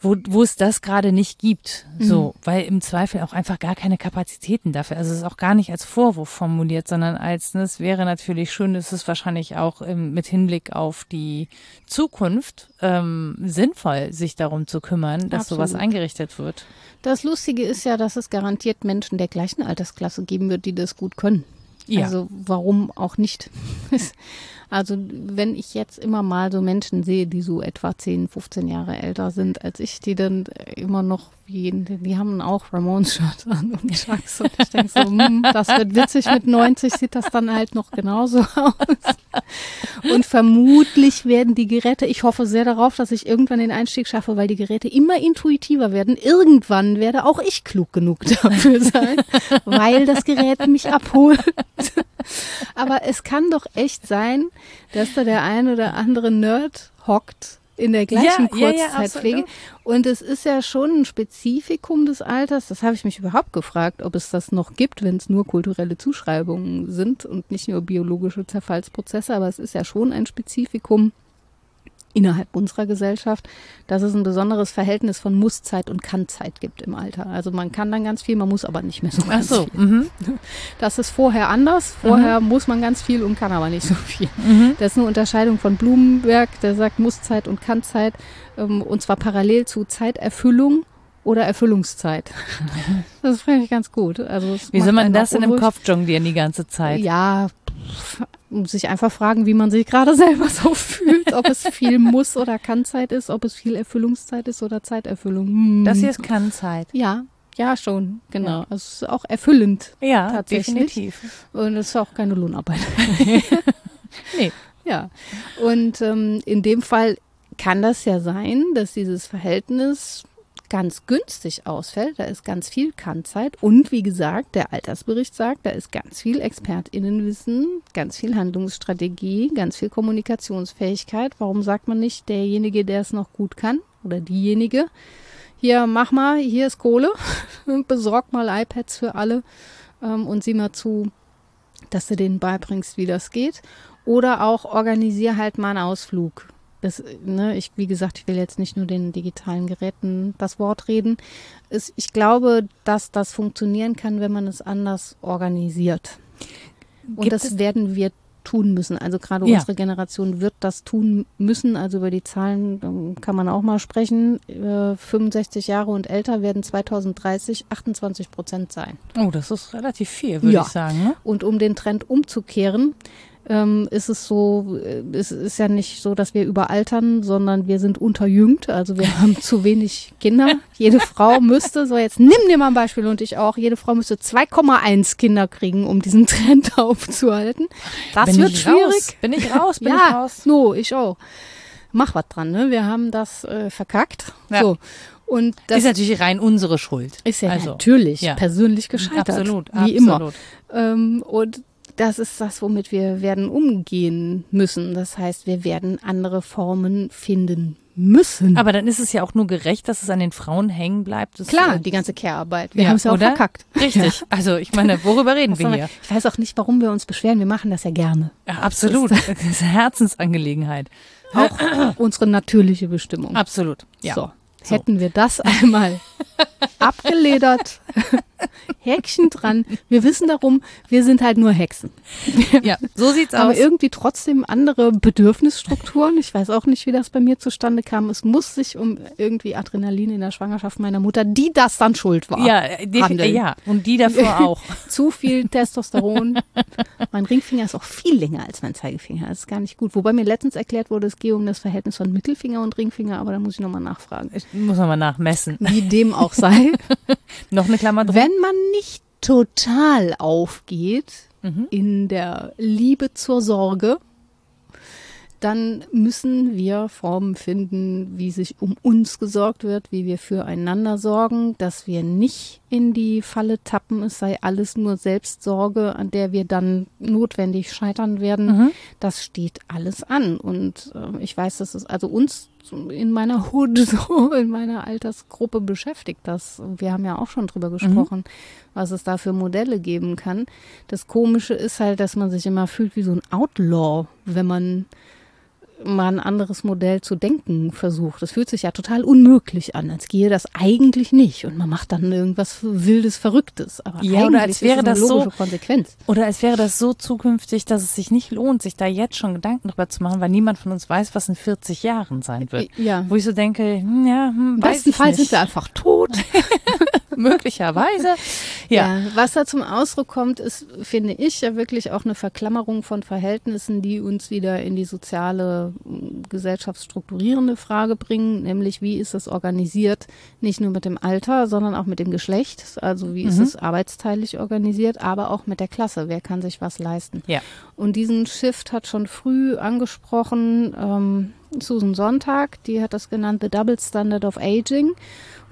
wo, wo es das gerade nicht gibt. So, mhm. weil im Zweifel auch einfach gar keine Kapazitäten dafür. Also es ist auch gar nicht als Vorwurf formuliert, sondern als, ne, es wäre natürlich schön, es ist wahrscheinlich auch ähm, mit Hinblick auf die Zukunft ähm, sinnvoll, sich darum zu kümmern, dass Absolut. sowas eingerichtet wird. Das Lustige ist ja, dass es garantiert Menschen der gleichen Altersklasse geben wird, die das gut können. Ja. Also warum auch nicht? Also wenn ich jetzt immer mal so Menschen sehe, die so etwa 10, 15 Jahre älter sind als ich, die dann immer noch wie, die haben auch Ramones-Shirt an und Chucks und ich denke so, hm, das wird witzig, mit 90 sieht das dann halt noch genauso aus. Und vermutlich werden die Geräte, ich hoffe sehr darauf, dass ich irgendwann den Einstieg schaffe, weil die Geräte immer intuitiver werden. Irgendwann werde auch ich klug genug dafür sein, weil das Gerät mich abholt. Aber es kann doch echt sein, dass da der ein oder andere Nerd hockt in der gleichen ja, Kurzzeitpflege. Ja, ja, und es ist ja schon ein Spezifikum des Alters. Das habe ich mich überhaupt gefragt, ob es das noch gibt, wenn es nur kulturelle Zuschreibungen sind und nicht nur biologische Zerfallsprozesse. Aber es ist ja schon ein Spezifikum innerhalb unserer Gesellschaft, dass es ein besonderes Verhältnis von Musszeit und Kannzeit gibt im Alter. Also man kann dann ganz viel, man muss aber nicht mehr so ganz Ach so, viel. Mhm. Das ist vorher anders. Vorher mhm. muss man ganz viel und kann aber nicht so viel. Mhm. Das ist eine Unterscheidung von Blumenberg, der sagt Musszeit und Kannzeit ähm, und zwar parallel zu Zeiterfüllung oder Erfüllungszeit. Das finde ich ganz gut. Also Wie soll man das denn im Kopf jonglieren die ganze Zeit? Ja, sich einfach fragen, wie man sich gerade selber so fühlt, ob es viel Muss- oder Kannzeit ist, ob es viel Erfüllungszeit ist oder Zeiterfüllung. Hm. Das hier ist Kannzeit. Ja, ja, schon, genau. Ja. Also es ist auch erfüllend. Ja, tatsächlich. definitiv. Und es ist auch keine Lohnarbeit. nee. Ja. Und ähm, in dem Fall kann das ja sein, dass dieses Verhältnis ganz günstig ausfällt. Da ist ganz viel Kannzeit. Und wie gesagt, der Altersbericht sagt, da ist ganz viel ExpertInnenwissen, ganz viel Handlungsstrategie, ganz viel Kommunikationsfähigkeit. Warum sagt man nicht, derjenige, der es noch gut kann oder diejenige, hier mach mal, hier ist Kohle, besorg mal iPads für alle ähm, und sieh mal zu, dass du denen beibringst, wie das geht. Oder auch organisier halt mal einen Ausflug das, ne, ich, wie gesagt, ich will jetzt nicht nur den digitalen Geräten das Wort reden. Es, ich glaube, dass das funktionieren kann, wenn man es anders organisiert. Und Gibt das werden wir tun müssen. Also gerade ja. unsere Generation wird das tun müssen. Also über die Zahlen kann man auch mal sprechen. 65 Jahre und älter werden 2030 28 Prozent sein. Oh, das ist relativ viel, würde ja. ich sagen. Ne? Und um den Trend umzukehren, ähm, ist es so, äh, es ist ja nicht so, dass wir überaltern, sondern wir sind unterjüngt. Also wir haben zu wenig Kinder. Jede Frau müsste, so jetzt nimm dir mal ein Beispiel und ich auch, jede Frau müsste 2,1 Kinder kriegen, um diesen Trend aufzuhalten. Das bin wird schwierig. Raus? Bin ich raus? Bin ja, ich raus? No, ich auch. Mach was dran, ne? Wir haben das äh, verkackt. Ja. So. Und das ist natürlich rein unsere Schuld. Ist ja also, natürlich ja. persönlich gescheitert. Absolut, wie absolut. immer. Ähm, und das ist das, womit wir werden umgehen müssen. Das heißt, wir werden andere Formen finden müssen. Aber dann ist es ja auch nur gerecht, dass es an den Frauen hängen bleibt. Das Klar, die ganze Care-Arbeit. Wir ja, haben es ja auch oder? verkackt. Richtig. Ja. Also ich meine, worüber reden wir hier? Ich weiß auch nicht, warum wir uns beschweren. Wir machen das ja gerne. Ja, absolut. Das ist, das ist eine Herzensangelegenheit. Auch unsere natürliche Bestimmung. Absolut. Ja. So. So. Hätten wir das einmal abgeledert, Häkchen dran. Wir wissen darum, wir sind halt nur Hexen. ja, so sieht's aus. Aber irgendwie trotzdem andere Bedürfnisstrukturen. Ich weiß auch nicht, wie das bei mir zustande kam. Es muss sich um irgendwie Adrenalin in der Schwangerschaft meiner Mutter, die das dann schuld war. Ja, die, ja und die davor auch. Zu viel Testosteron. mein Ringfinger ist auch viel länger als mein Zeigefinger. Das ist gar nicht gut. Wobei mir letztens erklärt wurde, es gehe um das Verhältnis von Mittelfinger und Ringfinger, aber da muss ich nochmal nachfragen. Muss nochmal nachmessen. Wie dem auch sei. Noch eine Klammer drum. Wenn man nicht total aufgeht mhm. in der Liebe zur Sorge, dann müssen wir Formen finden, wie sich um uns gesorgt wird, wie wir füreinander sorgen, dass wir nicht in die Falle tappen, es sei alles nur Selbstsorge, an der wir dann notwendig scheitern werden. Mhm. Das steht alles an. Und äh, ich weiß, dass es also uns in meiner Hut, so in meiner Altersgruppe beschäftigt das. Wir haben ja auch schon drüber mhm. gesprochen, mhm. was es da für Modelle geben kann. Das Komische ist halt, dass man sich immer fühlt wie so ein Outlaw, wenn man mal ein anderes Modell zu denken versucht. Das fühlt sich ja total unmöglich an, als gehe das eigentlich nicht und man macht dann irgendwas wildes, verrücktes. Aber ja, oder als wäre das so Konsequenz. Oder als wäre das so zukünftig, dass es sich nicht lohnt, sich da jetzt schon Gedanken drüber zu machen, weil niemand von uns weiß, was in 40 Jahren sein wird. Ja. Wo ich so denke, hm, ja, hm, Im besten Fall sind wir einfach tot. Möglicherweise. Ja. ja. Was da zum Ausdruck kommt, ist, finde ich, ja wirklich auch eine Verklammerung von Verhältnissen, die uns wieder in die soziale, gesellschaftsstrukturierende Frage bringen, nämlich wie ist es organisiert, nicht nur mit dem Alter, sondern auch mit dem Geschlecht. Also wie mhm. ist es arbeitsteilig organisiert, aber auch mit der Klasse. Wer kann sich was leisten? Ja. Und diesen Shift hat schon früh angesprochen ähm, Susan Sonntag, die hat das genannt The Double Standard of Aging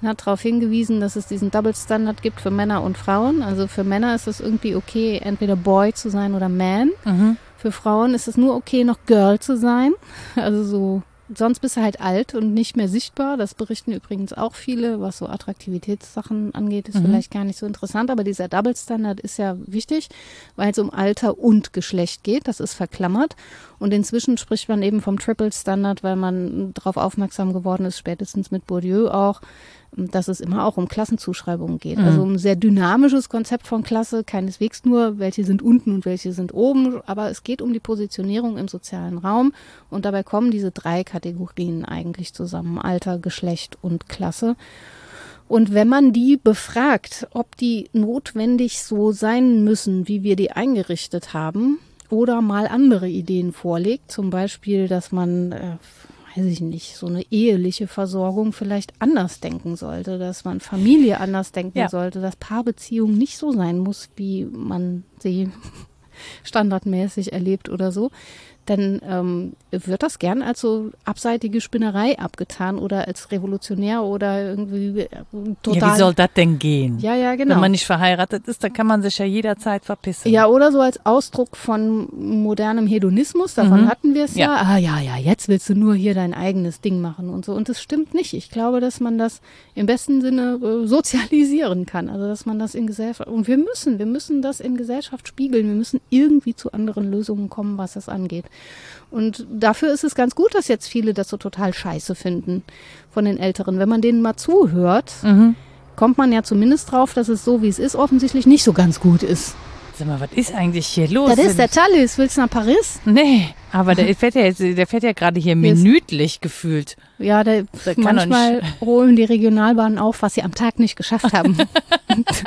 und hat darauf hingewiesen, dass es diesen Double Standard gibt für Männer und Frauen. Also für Männer ist es irgendwie okay, entweder Boy zu sein oder Man. Mhm. Für Frauen ist es nur okay, noch Girl zu sein. Also so sonst bist du halt alt und nicht mehr sichtbar. Das berichten übrigens auch viele, was so Attraktivitätssachen angeht, ist mhm. vielleicht gar nicht so interessant, aber dieser Double Standard ist ja wichtig, weil es um Alter und Geschlecht geht. Das ist verklammert. Und inzwischen spricht man eben vom Triple Standard, weil man darauf aufmerksam geworden ist, spätestens mit Bourdieu auch, dass es immer auch um Klassenzuschreibungen geht. Mhm. Also um ein sehr dynamisches Konzept von Klasse, keineswegs nur, welche sind unten und welche sind oben, aber es geht um die Positionierung im sozialen Raum und dabei kommen diese drei Kategorien eigentlich zusammen, Alter, Geschlecht und Klasse. Und wenn man die befragt, ob die notwendig so sein müssen, wie wir die eingerichtet haben, oder mal andere Ideen vorlegt, zum Beispiel, dass man äh, weiß ich nicht, so eine eheliche Versorgung vielleicht anders denken sollte, dass man Familie anders denken ja. sollte, dass Paarbeziehung nicht so sein muss, wie man sie standardmäßig erlebt oder so, dann ähm, wird das gern als so abseitige Spinnerei abgetan oder als revolutionär oder irgendwie äh, total. Ja, wie soll das denn gehen? Ja, ja, genau. Wenn man nicht verheiratet ist, dann kann man sich ja jederzeit verpissen. Ja, oder so als Ausdruck von modernem Hedonismus, davon Mhm. hatten wir es ja. Ja. Ah, ja, ja, jetzt willst du nur hier dein eigenes Ding machen und so. Und das stimmt nicht. Ich glaube, dass man das im besten Sinne äh, sozialisieren kann. Also, dass man das in Gesellschaft, und wir müssen, wir müssen das in Gesellschaft spiegeln. Wir müssen irgendwie zu anderen Lösungen kommen, was das angeht. Und dafür ist es ganz gut, dass jetzt viele das so total scheiße finden von den Älteren. Wenn man denen mal zuhört, Mhm. kommt man ja zumindest drauf, dass es so, wie es ist, offensichtlich nicht so ganz gut ist. Sag mal, was ist eigentlich hier los? Das ist der Talis. Willst du nach Paris? Nee, aber der fährt ja jetzt, der fährt ja gerade hier minütlich gefühlt. Ja, der, Der manchmal holen die Regionalbahnen auf, was sie am Tag nicht geschafft haben.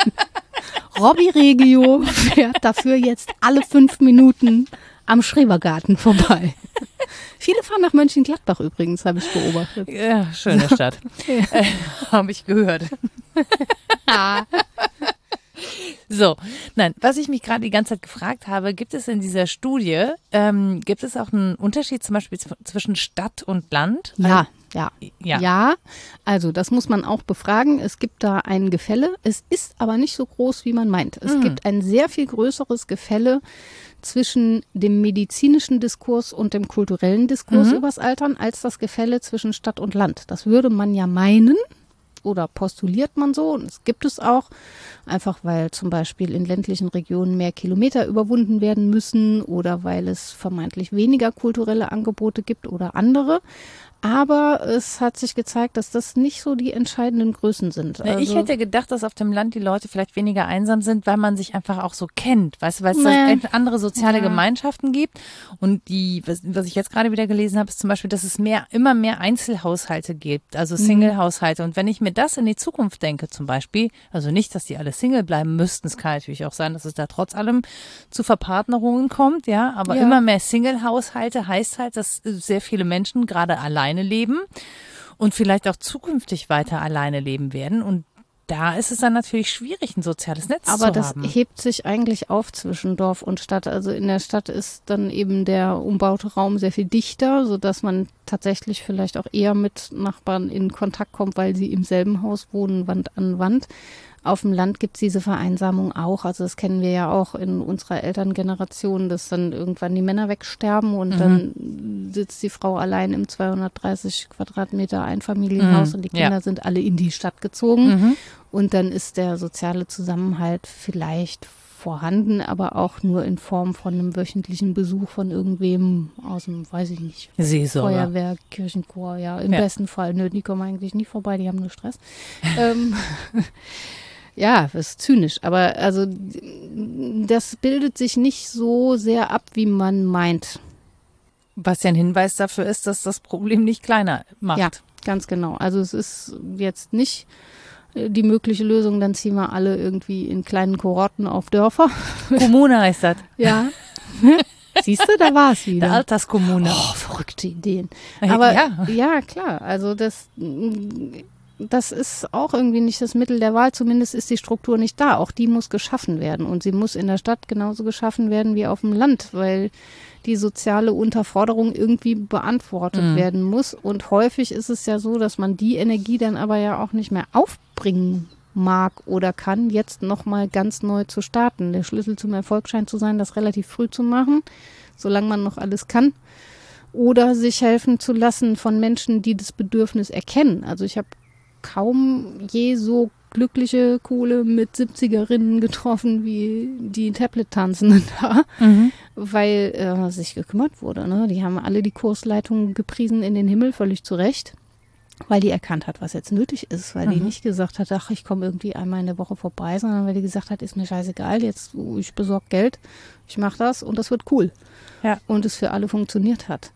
Robby Regio fährt dafür jetzt alle fünf Minuten am Schrebergarten vorbei. Viele fahren nach Mönchengladbach übrigens, habe ich beobachtet. Ja, schöne Stadt. äh, Habe ich gehört. So, nein, was ich mich gerade die ganze Zeit gefragt habe, gibt es in dieser Studie, ähm, gibt es auch einen Unterschied zum Beispiel zw- zwischen Stadt und Land? Ja, ja. Ja. Ja, also das muss man auch befragen. Es gibt da ein Gefälle. Es ist aber nicht so groß, wie man meint. Es Mhm. gibt ein sehr viel größeres Gefälle zwischen dem medizinischen Diskurs und dem kulturellen Diskurs Mhm. übers Altern als das Gefälle zwischen Stadt und Land. Das würde man ja meinen oder postuliert man so und es gibt es auch, einfach weil zum Beispiel in ländlichen Regionen mehr Kilometer überwunden werden müssen oder weil es vermeintlich weniger kulturelle Angebote gibt oder andere. Aber es hat sich gezeigt, dass das nicht so die entscheidenden Größen sind. Na, ich Also- hätte gedacht, dass auf dem Land die Leute vielleicht weniger einsam sind, weil man sich einfach auch so kennt, weißt du, weil es Nee. da andere soziale Ja. Gemeinschaften gibt. Und die, was, was ich jetzt gerade wieder gelesen habe, ist zum Beispiel, dass es mehr, immer mehr Einzelhaushalte gibt, also Mhm. Single-Haushalte. Und wenn ich mir das in die Zukunft denke, zum Beispiel, also nicht, dass die alle Single bleiben müssten, es kann natürlich auch sein, dass es da trotz allem zu Verpartnerungen kommt, ja, aber Ja. immer mehr Single-Haushalte heißt halt, dass sehr viele Menschen gerade alleine leben und vielleicht auch zukünftig weiter alleine leben werden. Und da ist es dann natürlich schwierig, ein soziales Netz Aber zu das haben. hebt sich eigentlich auf zwischen Dorf und Stadt. Also in der Stadt ist dann eben der umbaute Raum sehr viel dichter, sodass man tatsächlich vielleicht auch eher mit Nachbarn in Kontakt kommt, weil sie im selben Haus wohnen, Wand an Wand. Auf dem Land gibt es diese Vereinsamung auch. Also das kennen wir ja auch in unserer Elterngeneration, dass dann irgendwann die Männer wegsterben und dann sitzt die Frau allein im 230 Quadratmeter Einfamilienhaus Mhm, und die ja. Kinder sind alle in die Stadt gezogen. Mhm. Und dann ist der soziale Zusammenhalt vielleicht vorhanden, aber auch nur in Form von einem wöchentlichen Besuch von irgendwem aus dem, weiß ich nicht, Seelsorger. Feuerwehr, Kirchenchor, ja, im Ja. besten Fall. Nö, die kommen eigentlich nie vorbei, die haben nur Stress. ähm, ja, das ist zynisch, aber also das bildet sich nicht so sehr ab, wie man meint. Was ja ein Hinweis dafür ist, dass das Problem nicht kleiner macht. Ja, ganz genau. Also es ist jetzt nicht äh, die mögliche Lösung, dann ziehen wir alle irgendwie in kleinen Kohorten auf Dörfer. Kommune heißt das. Ja. Siehst du, da war es Der wieder. Alterskommune. Oh, verrückte Ideen. Ja. Aber ja. klar, also das, das ist auch irgendwie nicht das Mittel der Wahl. Zumindest ist die Struktur nicht da. Auch die muss geschaffen werden. Und sie muss in der Stadt genauso geschaffen werden wie auf dem Land, weil die soziale Unterforderung irgendwie beantwortet Mhm. werden muss. Und häufig ist es ja so, dass man die Energie dann aber ja auch nicht mehr aufbringen mag oder kann, jetzt nochmal ganz neu zu starten. Der Schlüssel zum Erfolg scheint zu sein, das relativ früh zu machen, solange man noch alles kann. Oder sich helfen zu lassen von Menschen, die das Bedürfnis erkennen. Also ich habe kaum je so glückliche Kohle mit 70erinnen getroffen wie die Tablet-Tanzenden da, Mhm. weil äh, sich gekümmert wurde. Ne? Die haben alle die Kursleitung gepriesen in den Himmel, völlig zu Recht, weil die erkannt hat, was jetzt nötig ist, weil die Mhm. nicht gesagt hat, ach, ich komme irgendwie einmal in der Woche vorbei, sondern weil die gesagt hat, ist mir scheißegal, jetzt ich besorge Geld, ich mache das und das wird cool. Ja. Und es für alle funktioniert hat.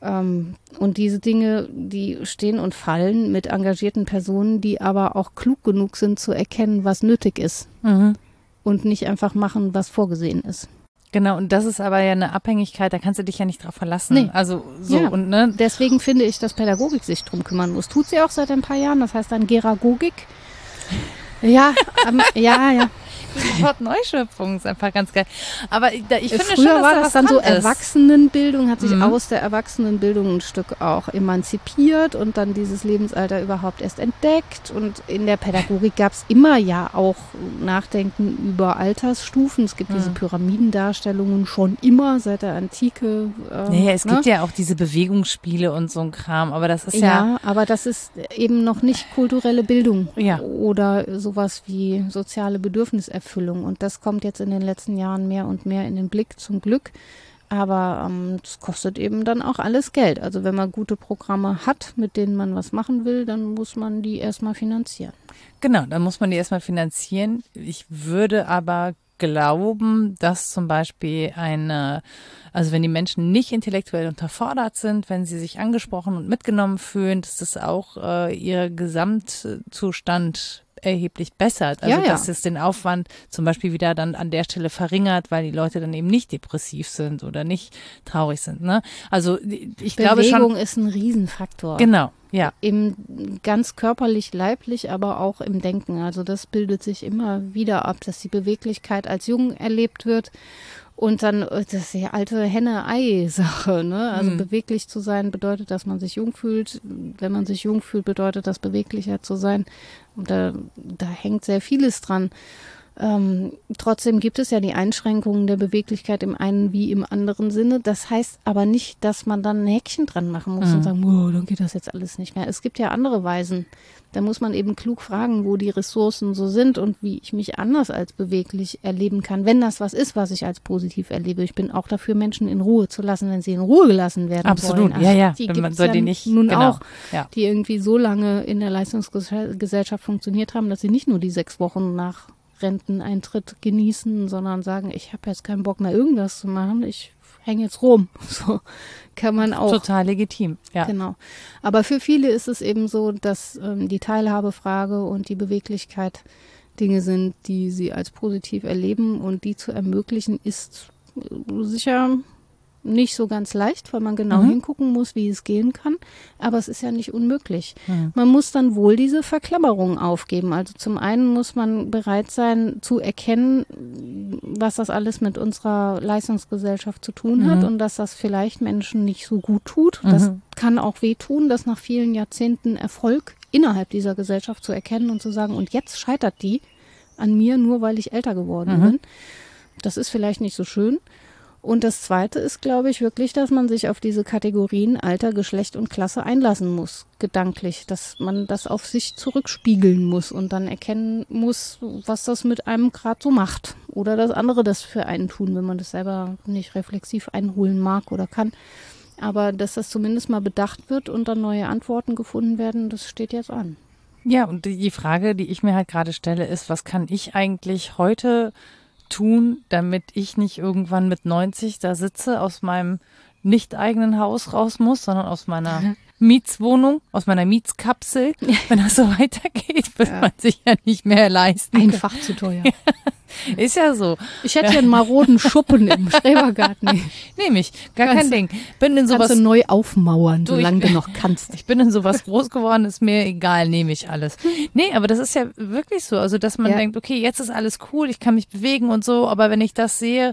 Ähm, und diese Dinge, die stehen und fallen mit engagierten Personen, die aber auch klug genug sind zu erkennen, was nötig ist Mhm. und nicht einfach machen, was vorgesehen ist. Genau, und das ist aber ja eine Abhängigkeit, da kannst du dich ja nicht drauf verlassen. Nee. Also so Ja. und ne, Deswegen finde ich, dass Pädagogik sich drum kümmern muss. Tut sie auch seit ein paar Jahren, das heißt dann Geragogik. Ja, ähm, ja, ja. Wort Neuschöpfung ist einfach ganz geil. Aber ich, ich finde Früher schon, war dass das da dann was so. Erwachsenenbildung, hat sich Mhm. aus der Erwachsenenbildung ein Stück auch emanzipiert und dann dieses Lebensalter überhaupt erst entdeckt. Und in der Pädagogik gab es immer ja auch Nachdenken über Altersstufen. Es gibt diese Mhm. Pyramidendarstellungen schon immer seit der Antike. äh, Naja, es ne? gibt ja auch diese Bewegungsspiele und so ein Kram, aber das ist Ja, ja, aber das ist eben noch nicht kulturelle Bildung Ja. oder sowas wie soziale Bedürfniserfüllung. Und das kommt jetzt in den letzten Jahren mehr und mehr in den Blick, zum Glück. Aber ähm, das kostet eben dann auch alles Geld. Also wenn man gute Programme hat, mit denen man was machen will, dann muss man die erstmal finanzieren. genau, dann muss man die erstmal finanzieren. Ich würde aber glauben, dass zum Beispiel eine, also wenn die Menschen nicht intellektuell unterfordert sind, wenn sie sich angesprochen und mitgenommen fühlen, dass das auch äh, ihr Gesamtzustand erheblich bessert. Also Ja, ja. dass es den Aufwand zum Beispiel wieder dann an der Stelle verringert, weil die Leute dann eben nicht depressiv sind oder nicht traurig sind. Ne? Also ich glaube Bewegung schon. ist ein Riesenfaktor. Genau, ja. Im ganz körperlich, leiblich, aber auch im Denken. Also das bildet sich immer wieder ab, dass die Beweglichkeit als jung erlebt wird. Und dann, äh, das ist die alte Henne-Ei-Sache, ne? Also Mhm. beweglich zu sein bedeutet, dass man sich jung fühlt. Wenn man sich jung fühlt, bedeutet das beweglicher zu sein. Und da, da hängt sehr vieles dran. Ähm, trotzdem gibt es ja die Einschränkungen der Beweglichkeit im einen wie im anderen Sinne. Das heißt aber nicht, dass man dann ein Häkchen dran machen muss Mhm. und sagen, wow, dann geht das jetzt alles nicht mehr. Es gibt ja andere Weisen. Da muss man eben klug fragen, wo die Ressourcen so sind und wie ich mich anders als beweglich erleben kann, wenn das was ist, was ich als positiv erlebe. Ich bin auch dafür, Menschen in Ruhe zu lassen, wenn sie in Ruhe gelassen werden Absolut, wollen. ja, ja. Die Man soll ja die nicht- nun genau, auch, ja. die irgendwie so lange in der Leistungsgesellschaft funktioniert haben, dass sie nicht nur die sechs Wochen nach Renteneintritt genießen, sondern sagen, ich habe jetzt keinen Bock mehr irgendwas zu machen, ich hänge jetzt rum. So kann man auch. Total legitim, ja. Genau. Aber für viele ist es eben so, dass ähm, die Teilhabefrage und die Beweglichkeit Dinge sind, die sie als positiv erleben und die zu ermöglichen, ist äh, sicher nicht so ganz leicht, weil man genau Mhm. hingucken muss, wie es gehen kann. Aber es ist ja nicht unmöglich. Mhm. Man muss dann wohl diese Verklammerung aufgeben. Also zum einen muss man bereit sein zu erkennen, was das alles mit unserer Leistungsgesellschaft zu tun hat Mhm. und dass das vielleicht Menschen nicht so gut tut. Das Mhm. kann auch wehtun, das nach vielen Jahrzehnten Erfolg innerhalb dieser Gesellschaft zu erkennen und zu sagen, und jetzt scheitert die an mir nur, weil ich älter geworden Mhm. bin. Das ist vielleicht nicht so schön. Und das Zweite ist, glaube ich, wirklich, dass man sich auf diese Kategorien Alter, Geschlecht und Klasse einlassen muss, gedanklich, dass man das auf sich zurückspiegeln muss und dann erkennen muss, was das mit einem gerade so macht. Oder dass andere das für einen tun, wenn man das selber nicht reflexiv einholen mag oder kann. Aber dass das zumindest mal bedacht wird und dann neue Antworten gefunden werden, das steht jetzt an. Ja, und die Frage, die ich mir halt gerade stelle, ist, was kann ich eigentlich heute tun, damit ich nicht irgendwann mit 90 da sitze, aus meinem nicht eigenen Haus raus muss, sondern aus meiner Mietswohnung, aus meiner Mietskapsel. Wenn das so weitergeht, wird Ja. man sich ja nicht mehr leisten. Einfach zu teuer. Ist ja so. Ich hätte hier einen maroden Schuppen im Schrebergarten. Nehme ich. Gar kein Kannst- Ding. Bin in sowas, Kannst du neu aufmauern, Du, ich- solange du noch kannst. ich bin in sowas groß geworden, ist mir egal, nehme ich alles. Nee, aber das ist ja wirklich so. Also, dass man Ja. denkt, okay, jetzt ist alles cool, ich kann mich bewegen und so, aber wenn ich das sehe,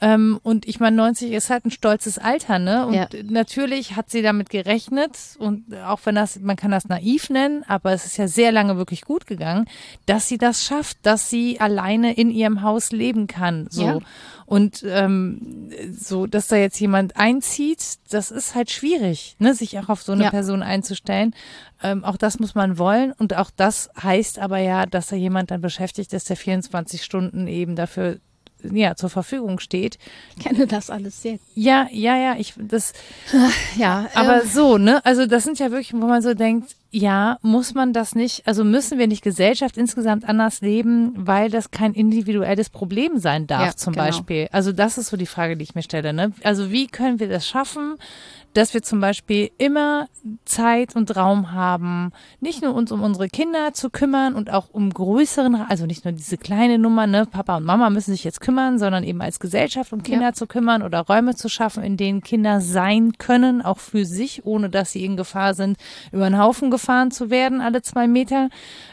ähm, und ich meine, 90 ist halt ein stolzes Alter, ne? Und Ja. natürlich hat sie damit gerechnet und auch wenn das, man kann das naiv nennen, aber es ist ja sehr lange wirklich gut gegangen, dass sie das schafft, dass sie alleine in ihrem Haus leben kann. So. Ja. Und ähm, so, dass da jetzt jemand einzieht, das ist halt schwierig, ne, sich auch auf so eine Ja. Person einzustellen. Ähm, auch das muss man wollen und auch das heißt aber ja, dass da jemand dann beschäftigt ist, der 24 Stunden eben dafür ja zur Verfügung steht. Ich kenne das alles sehr. Ja, ja, ja, ich das Ja, aber ähm, so, ne? Also das sind ja wirklich, wo man so denkt, ja, muss man das nicht, also müssen wir nicht Gesellschaft insgesamt anders leben, weil das kein individuelles Problem sein darf, Ja, zum genau. Beispiel. Also das ist so die Frage, die ich mir stelle, ne? Also wie können wir das schaffen, dass wir zum Beispiel immer Zeit und Raum haben, nicht nur uns um unsere Kinder zu kümmern und auch um größeren, also nicht nur diese kleine Nummer, ne, Papa und Mama müssen sich jetzt kümmern, sondern eben als Gesellschaft um Kinder Ja. zu kümmern oder Räume zu schaffen, in denen Kinder sein können, auch für sich, ohne dass sie in Gefahr sind, über den Haufen gefahren zu werden, alle zwei Meter.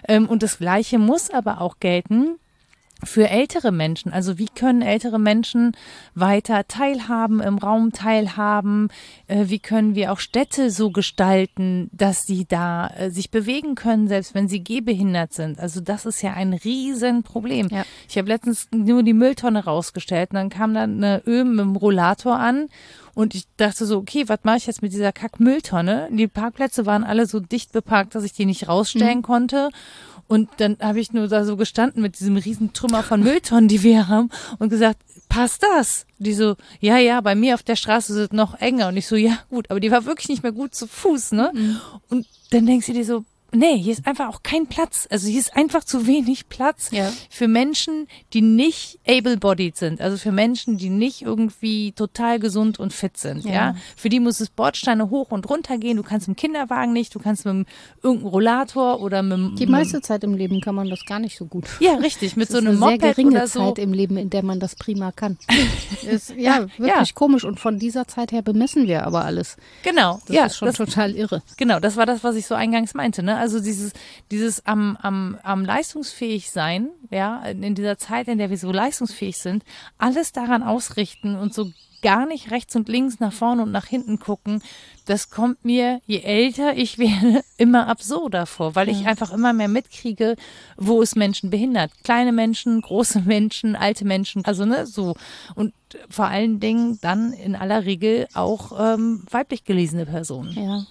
Ähm, und das Gleiche muss aber auch gelten für ältere Menschen. Also wie können ältere Menschen weiter teilhaben, im Raum teilhaben? Äh, wie können wir auch Städte so gestalten, dass sie da äh, sich bewegen können, selbst wenn sie gehbehindert sind? Also das ist ja ein Riesenproblem. Ja. Ich habe letztens nur die Mülltonne rausgestellt und dann kam dann eine Öl mit dem Rollator an und ich dachte so, okay, was mache ich jetzt mit dieser Kack-Mülltonne? Die Parkplätze waren alle so dicht beparkt, dass ich die nicht rausstellen mhm. konnte. Und dann habe ich nur da so gestanden mit diesem riesen Trümmer von Mülltonnen, die wir haben und gesagt, passt das? Die so, ja, ja, bei mir auf der Straße ist es noch enger. Und ich so, ja, gut, aber die war wirklich nicht mehr gut zu Fuß, ne? Mhm. Und dann denkst du dir so, nee, hier ist einfach auch kein Platz. Also hier ist einfach zu wenig Platz ja. für Menschen, die nicht able-bodied sind. Also für Menschen, die nicht irgendwie total gesund und fit sind. Ja. ja. Für die muss es Bordsteine hoch und runter gehen. Du kannst im Kinderwagen nicht, du kannst mit irgendeinem Rollator oder mit Die meiste Zeit im Leben kann man das gar nicht so gut. Ja, richtig. Mit das so einem Moped sehr geringe oder so. Zeit im Leben, in der man das prima kann. ist, ja, wirklich ja. komisch. Und von dieser Zeit her bemessen wir aber alles. Genau. Das ja, ist schon das, total irre. Genau, das war das, was ich so eingangs meinte. Ne? Also dieses, dieses am, am, am leistungsfähig sein, ja, in dieser Zeit, in der wir so leistungsfähig sind, alles daran ausrichten und so gar nicht rechts und links nach vorne und nach hinten gucken, das kommt mir, je älter ich werde, immer absurder vor, weil ich einfach immer mehr mitkriege, wo es Menschen behindert. Kleine Menschen, große Menschen, alte Menschen, also ne, so. Und vor allen Dingen dann in aller Regel auch ähm, weiblich gelesene Personen. Ja,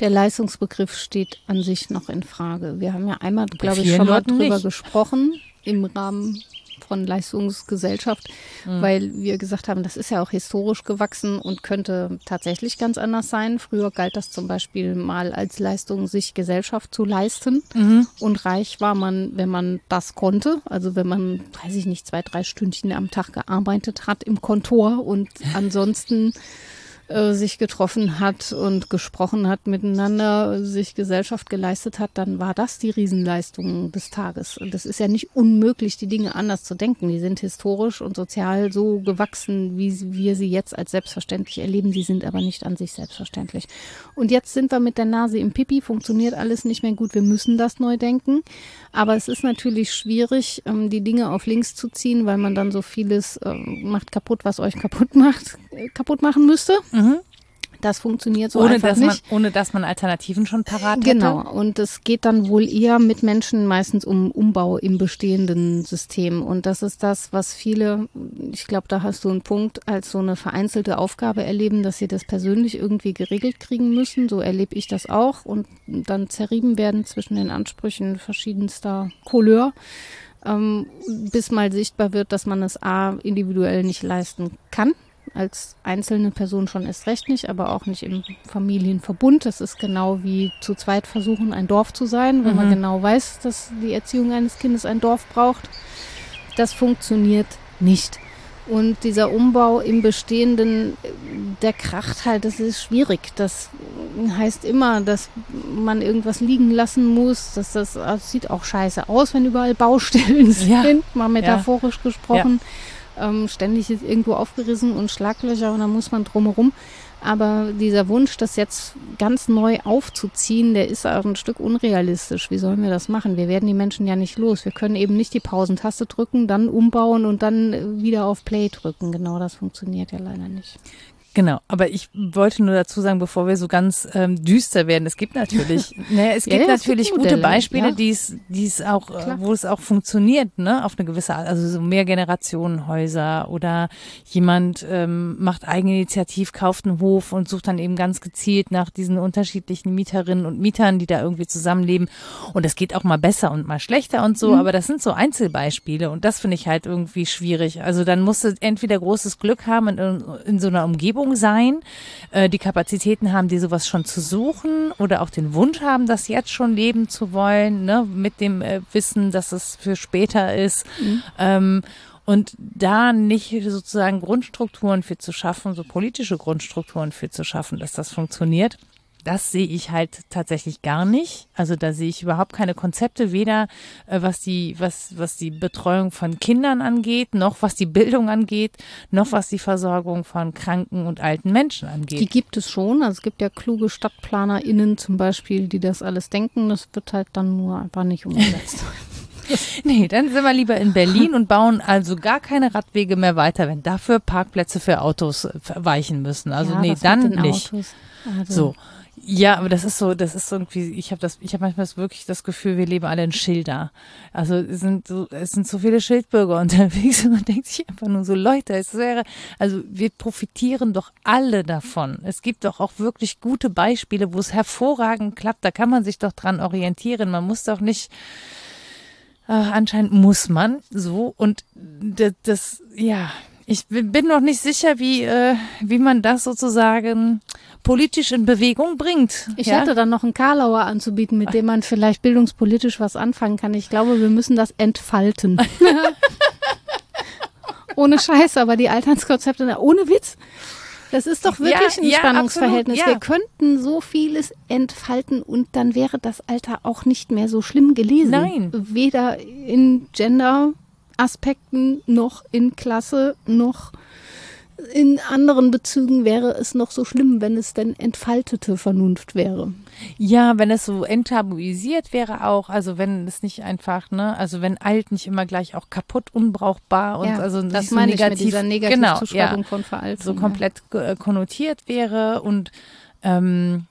der Leistungsbegriff steht an sich noch in Frage. Wir haben ja einmal, glaube ich, schon mal drüber nicht. gesprochen im Rahmen von Leistungsgesellschaft, mhm. weil wir gesagt haben, das ist ja auch historisch gewachsen und könnte tatsächlich ganz anders sein. Früher galt das zum Beispiel mal als Leistung, sich Gesellschaft zu leisten. Mhm. Und reich war man, wenn man das konnte. Also wenn man, weiß ich nicht, zwei, drei Stündchen am Tag gearbeitet hat im Kontor und ansonsten äh, sich getroffen hat und gesprochen hat miteinander, sich Gesellschaft geleistet hat, dann war das die Riesenleistung des Tages. Und es ist ja nicht unmöglich, die Dinge anders zu denken. Die sind historisch und sozial so gewachsen, wie wir sie jetzt als selbstverständlich erleben. Sie sind aber nicht an sich selbstverständlich. Und jetzt sind wir mit der Nase im Pipi, funktioniert alles nicht mehr gut. Wir müssen das neu denken. Aber es ist natürlich schwierig, ähm, die Dinge auf links zu ziehen, weil man dann so vieles äh, macht kaputt, was euch kaputt macht, äh, kaputt machen müsste. Mhm. Das funktioniert so ohne, einfach dass nicht. Man, ohne dass man Alternativen schon parat genau. hätte. Genau. Und es geht dann wohl eher mit Menschen meistens um Umbau im bestehenden System. Und das ist das, was viele, ich glaube, da hast du einen Punkt, als so eine vereinzelte Aufgabe erleben, dass sie das persönlich irgendwie geregelt kriegen müssen. So erlebe ich das auch. Und dann zerrieben werden zwischen den Ansprüchen verschiedenster Couleur. Ähm, bis mal sichtbar wird, dass man es A individuell nicht leisten kann als einzelne Person schon erst recht nicht, aber auch nicht im Familienverbund. Das ist genau wie zu zweit versuchen, ein Dorf zu sein, wenn mhm. man genau weiß, dass die Erziehung eines Kindes ein Dorf braucht. Das funktioniert nicht. Und dieser Umbau im Bestehenden, der kracht halt, das ist schwierig. Das heißt immer, dass man irgendwas liegen lassen muss. Dass das, das sieht auch scheiße aus, wenn überall Baustellen sind, ja. mal metaphorisch ja. gesprochen. Ja ähm, ständig ist irgendwo aufgerissen und Schlaglöcher und da muss man drumherum. Aber dieser Wunsch, das jetzt ganz neu aufzuziehen, der ist auch ein Stück unrealistisch. Wie sollen wir das machen? Wir werden die Menschen ja nicht los. Wir können eben nicht die Pausentaste drücken, dann umbauen und dann wieder auf Play drücken. Genau das funktioniert ja leider nicht. Genau, aber ich wollte nur dazu sagen, bevor wir so ganz ähm, düster werden, es gibt natürlich, ne, es gibt ja, natürlich gute Modelle, Beispiele, ja. die es, die es auch, äh, wo es auch funktioniert, ne, auf eine gewisse Art, also so Mehrgenerationenhäuser oder jemand ähm, macht Eigeninitiativ, kauft einen Hof und sucht dann eben ganz gezielt nach diesen unterschiedlichen Mieterinnen und Mietern, die da irgendwie zusammenleben. Und es geht auch mal besser und mal schlechter und so, mhm. aber das sind so Einzelbeispiele und das finde ich halt irgendwie schwierig. Also dann musst du entweder großes Glück haben in, in so einer Umgebung, Umgebung sein, äh, die Kapazitäten haben, die sowas schon zu suchen oder auch den Wunsch haben, das jetzt schon leben zu wollen, ne, mit dem äh, Wissen, dass es für später ist. Mhm. Ähm, und da nicht sozusagen Grundstrukturen für zu schaffen, so politische Grundstrukturen für zu schaffen, dass das funktioniert das sehe ich halt tatsächlich gar nicht. Also da sehe ich überhaupt keine Konzepte, weder äh, was die, was, was die Betreuung von Kindern angeht, noch was die Bildung angeht, noch was die Versorgung von kranken und alten Menschen angeht. Die gibt es schon. Also es gibt ja kluge StadtplanerInnen zum Beispiel, die das alles denken. Das wird halt dann nur einfach nicht umgesetzt. nee, dann sind wir lieber in Berlin und bauen also gar keine Radwege mehr weiter, wenn dafür Parkplätze für Autos weichen müssen. Also Ja, nee, dann nicht. Also, So. Ja, aber das ist so, das ist so irgendwie, ich habe das, ich habe manchmal wirklich das Gefühl, wir leben alle in Schilder. Also es sind so, es sind so viele Schildbürger unterwegs und man denkt sich einfach nur so, Leute, es wäre, also wir profitieren doch alle davon. Es gibt doch auch wirklich gute Beispiele, wo es hervorragend klappt. Da kann man sich doch dran orientieren. Man muss doch nicht äh, anscheinend muss man so und das, das ja, ich bin noch nicht sicher, wie äh, wie man das sozusagen politisch in Bewegung bringt. Ich ja? hätte dann noch einen Karlauer anzubieten, mit dem man vielleicht bildungspolitisch was anfangen kann. Ich glaube, wir müssen das entfalten. ohne Scheiß, aber die Alternskonzepte, ohne Witz. Das ist doch wirklich Ja, ein ja, Spannungsverhältnis. absolut, ja. Wir könnten so vieles entfalten und dann wäre das Alter auch nicht mehr so schlimm gelesen. Nein. Weder in Gender-Aspekten noch in Klasse noch in anderen Bezügen wäre es noch so schlimm, wenn es denn entfaltete Vernunft wäre. Ja, wenn es so enttabuisiert wäre auch, also wenn es nicht einfach, ne, also wenn alt nicht immer gleich auch kaputt, unbrauchbar und ja, also nicht das so meine negativ, ich mit dieser genau, Negativzuschreibung ja, von Veraltung. so komplett äh, konnotiert wäre und ähm,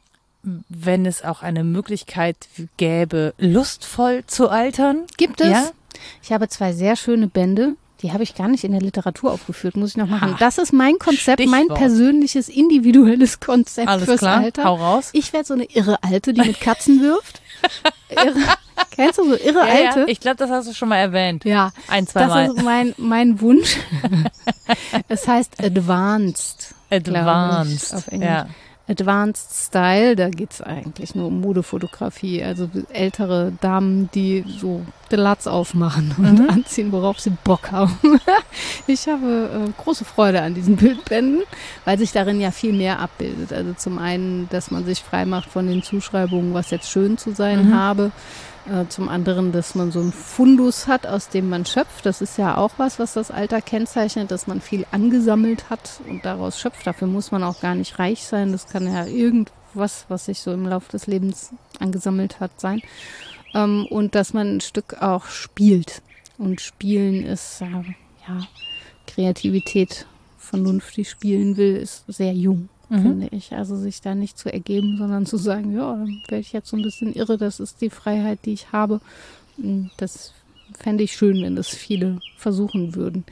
wenn es auch eine Möglichkeit gäbe, lustvoll zu altern. Gibt es? Ja? Ich habe zwei sehr schöne Bände. Die habe ich gar nicht in der Literatur aufgeführt, muss ich noch machen. Ha. Das ist mein Konzept, mein Stichwort. persönliches, individuelles Konzept Alles fürs klar, Alter. hau raus. Ich werde so eine irre Alte, die mit Katzen wirft. irre, kennst du so irre Ja, Alte? ja, ich glaube, das hast du schon mal erwähnt. Ja, Ein, zwei das Mal. ist mein, mein Wunsch. es heißt Advanced. Advanced. auf Englisch. Ja. Advanced Style, da geht's eigentlich nur um Modefotografie. Also ältere Damen, die so den Latz aufmachen und Mhm. anziehen, worauf sie Bock haben. ich habe äh, große Freude an diesen Bildbänden, weil sich darin ja viel mehr abbildet. Also zum einen, dass man sich frei macht von den Zuschreibungen, was jetzt schön zu sein Mhm. habe. Äh, Zum anderen, dass man so einen Fundus hat, aus dem man schöpft. Das ist ja auch was, was das Alter kennzeichnet, dass man viel angesammelt hat und daraus schöpft. Dafür muss man auch gar nicht reich sein. Das kann ja irgendwas, was sich so im Laufe des Lebens angesammelt hat, sein. Ähm, Und dass man ein Stück auch spielt. Und Spielen ist, äh, ja, Kreativität, vernünftig spielen will, ist sehr jung Mhm. finde ich. Also sich da nicht zu ergeben, sondern zu sagen, ja, dann werde ich jetzt so ein bisschen irre, das ist die Freiheit, die ich habe. Und Das fände ich schön, wenn das viele versuchen würden.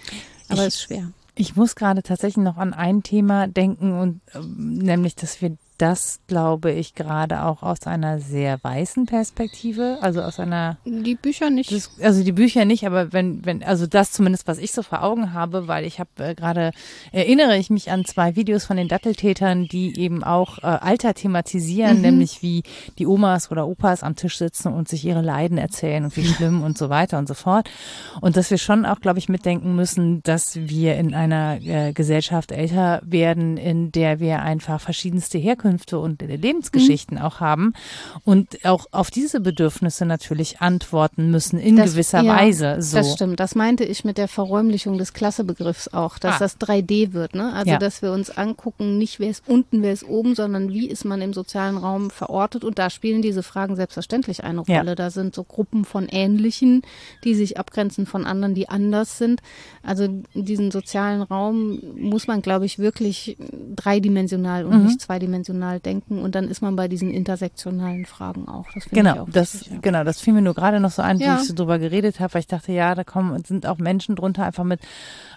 Aber es ist schwer. Ich muss gerade tatsächlich noch an ein Thema denken und ähm, nämlich, dass wir das, glaube ich, gerade auch aus einer sehr weißen Perspektive, also aus einer Die Bücher nicht. Das, also die Bücher nicht, aber wenn, wenn, also das zumindest, was ich so vor Augen habe, weil ich habe äh, gerade, erinnere ich mich an zwei Videos von den Datteltätern, die eben auch äh, Alter thematisieren, Mhm. nämlich wie die Omas oder Opas am Tisch sitzen und sich ihre Leiden erzählen und wie schlimm und so weiter und so fort. Und dass wir schon auch, glaube ich, mitdenken müssen, dass wir in einer äh, Gesellschaft älter werden, in der wir einfach verschiedenste Herkünfte und Lebensgeschichten auch haben und auch auf diese Bedürfnisse natürlich antworten müssen in Das- gewisser ja, Weise. So. Das stimmt. Das meinte ich mit der Verräumlichung des Klassebegriffs auch, dass Ah. das 3D wird. Ne? Also, Ja. dass wir uns angucken, nicht wer ist unten, wer ist oben, sondern wie ist man im sozialen Raum verortet. Und da spielen diese Fragen selbstverständlich eine Ja. Rolle. Da sind so Gruppen von Ähnlichen, die sich abgrenzen von anderen, die anders sind. Also diesen sozialen Raum muss man, glaube ich, wirklich dreidimensional und Mhm. nicht zweidimensional denken. Und dann ist man bei diesen intersektionalen Fragen auch. Das Genau, auch das, wichtig, ja. genau, das fiel mir nur gerade noch so ein, Ja. wo ich so drüber geredet habe, weil ich dachte, ja, da kommen, sind auch Menschen drunter einfach mit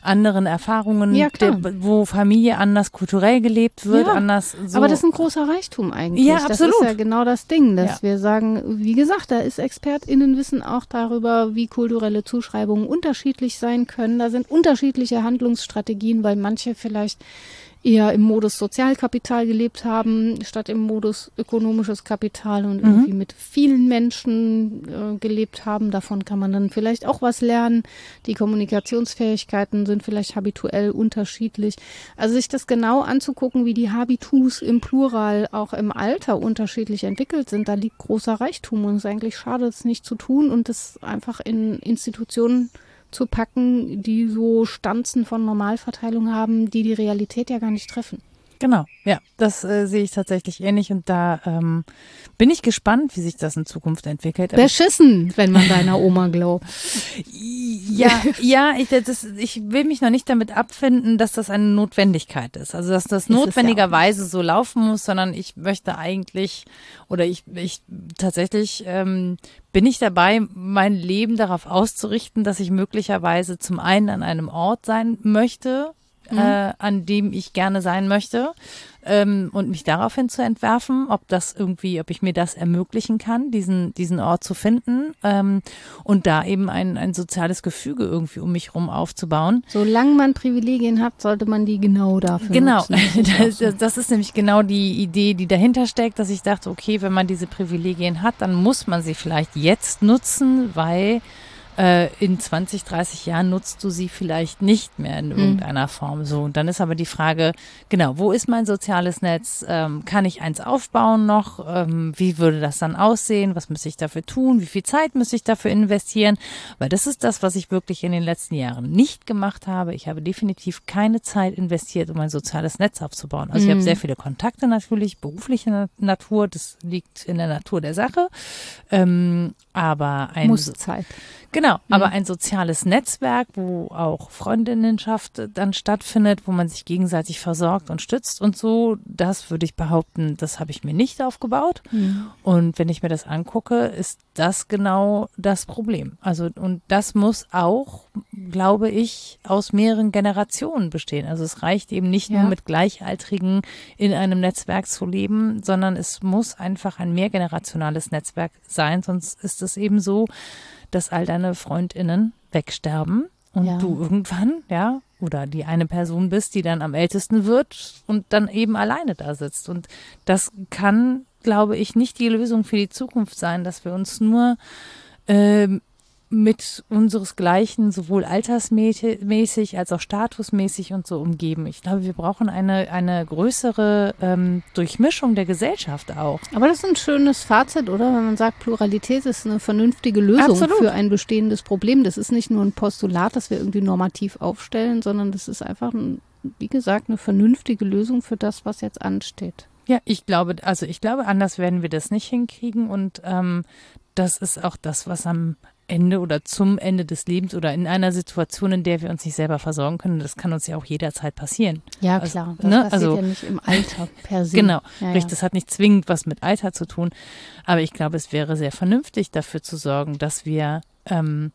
anderen Erfahrungen, Ja, der, wo Familie anders kulturell gelebt wird, Ja, anders so. Aber das ist ein großer Reichtum eigentlich. Ja, Das absolut. ist ja genau das Ding, dass wir sagen, wie gesagt, da ist ExpertInnenwissen auch darüber, wie kulturelle Zuschreibungen unterschiedlich sein können. Da sind unterschiedliche Handlungsstrategien, weil manche vielleicht eher im Modus Sozialkapital gelebt haben, statt im Modus ökonomisches Kapital und Mhm. irgendwie mit vielen Menschen äh, gelebt haben. Davon kann man dann vielleicht auch was lernen. Die Kommunikationsfähigkeiten sind vielleicht habituell unterschiedlich. Also sich das genau anzugucken, wie die Habitus im Plural auch im Alter unterschiedlich entwickelt sind, da liegt großer Reichtum und es ist eigentlich schade, das nicht zu tun und das einfach in Institutionen zu packen, die so Stanzen von Normalverteilung haben, die die Realität ja gar nicht treffen. Genau, ja, das äh, sehe ich tatsächlich ähnlich und da ähm, bin ich gespannt, wie sich das in Zukunft entwickelt. Aber Beschissen, wenn man deiner Oma glaubt. ja, ja, ich, das, ich will mich noch nicht damit abfinden, dass das eine Notwendigkeit ist. Also dass das notwendigerweise ja so laufen muss, sondern ich möchte eigentlich oder ich, ich tatsächlich ähm, bin ich dabei, mein Leben darauf auszurichten, dass ich möglicherweise zum einen an einem Ort sein möchte, mhm. äh, an dem ich gerne sein möchte ähm, und mich daraufhin zu entwerfen, ob das irgendwie, ob ich mir das ermöglichen kann, diesen, diesen Ort zu finden ähm, und da eben ein, ein soziales Gefüge irgendwie um mich rum aufzubauen. Solange man Privilegien hat, sollte man die genau dafür genau. nutzen. Genau, das, das ist nämlich genau die Idee, die dahinter steckt, dass ich dachte, okay, wenn man diese Privilegien hat, dann muss man sie vielleicht jetzt nutzen, weil äh, in 20, 30 Jahren nutzt du sie vielleicht nicht mehr in hm. irgendeiner mhm. Form. So, und dann ist aber die Frage, genau, wo ist mein soziales Netz? Ähm, kann ich eins aufbauen noch? Ähm, wie würde das dann aussehen? Was müsste ich dafür tun? Wie viel Zeit müsste ich dafür investieren? Weil das ist das, was ich wirklich in den letzten Jahren nicht gemacht habe. Ich habe definitiv keine Zeit investiert, um ein soziales Netz aufzubauen. Also mhm. ich habe hm. sehr viele Kontakte natürlich, berufliche Natur, das liegt in der Natur der Sache. Ähm, aber ein Muss Zeit. Genau, mhm. aber ein soziales Netzwerk, wo auch Freundinnenschaft dann stattfindet, wo man sich gegenseitig versorgt und stützt und so, das würde ich behaupten, das habe ich mir nicht aufgebaut. Mhm. Und wenn ich mir das angucke, ist das genau das Problem. Also, und das muss auch, glaube ich, aus mehreren Generationen bestehen. Also es reicht eben nicht ja. nur mit Gleichaltrigen in einem Netzwerk zu leben, sondern es muss einfach ein mehrgenerationales Netzwerk sein, sonst ist es eben so, dass all deine Freundinnen wegsterben und ja. du irgendwann, ja, oder die eine Person bist, die dann am ältesten wird und dann eben alleine da sitzt. Und das kann, glaube ich, nicht die Lösung für die Zukunft sein, dass wir uns nur ähm, mit unseresgleichen sowohl altersmäßig als auch statusmäßig und so umgeben. Ich glaube, wir brauchen eine, eine größere ähm, Durchmischung der Gesellschaft auch. Aber das ist ein schönes Fazit, oder? Wenn man sagt, Pluralität ist eine vernünftige Lösung Absolut. für ein bestehendes Problem. Das ist nicht nur ein Postulat, das wir irgendwie normativ aufstellen, sondern das ist einfach, ein, wie gesagt, eine vernünftige Lösung für das, was jetzt ansteht. Ja, ich glaube, also ich glaube, anders werden wir das nicht hinkriegen und ähm, das ist auch das, was am Ende oder zum Ende des Lebens oder in einer Situation, in der wir uns nicht selber versorgen können. Das kann uns ja auch jederzeit passieren. Ja, also, klar. Das ne? passiert also, ja nicht im Alter per se. Genau. Ja, richtig. Das hat nicht zwingend was mit Alter zu tun. Aber ich glaube, es wäre sehr vernünftig, dafür zu sorgen, dass wir ähm,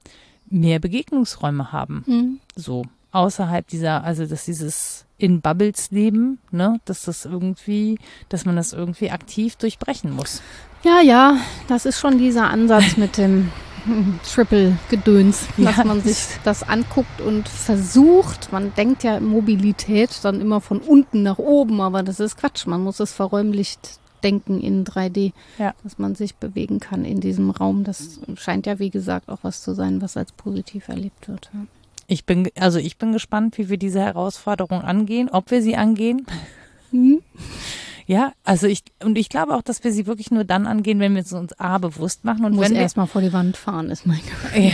mehr Begegnungsräume haben. Mhm. So außerhalb dieser, also dass dieses in Bubbles leben, ne, dass das irgendwie, dass man das irgendwie aktiv durchbrechen muss. Ja, ja, das ist schon dieser Ansatz mit dem Triple-Gedöns, dass ja. man sich das anguckt und versucht. Man denkt ja Mobilität dann immer von unten nach oben, aber das ist Quatsch. Man muss es verräumlicht denken in 3D, ja. dass man sich bewegen kann in diesem Raum. Das scheint ja, wie gesagt, auch was zu sein, was als positiv erlebt wird. Ja. Ich bin, also ich bin gespannt, wie wir diese Herausforderung angehen, ob wir sie angehen. Mhm. Ja, also ich und ich glaube auch, dass wir sie wirklich nur dann angehen, wenn wir es uns A bewusst machen und Muss wenn wir erstmal vor die Wand fahren, ist mein Gefühl.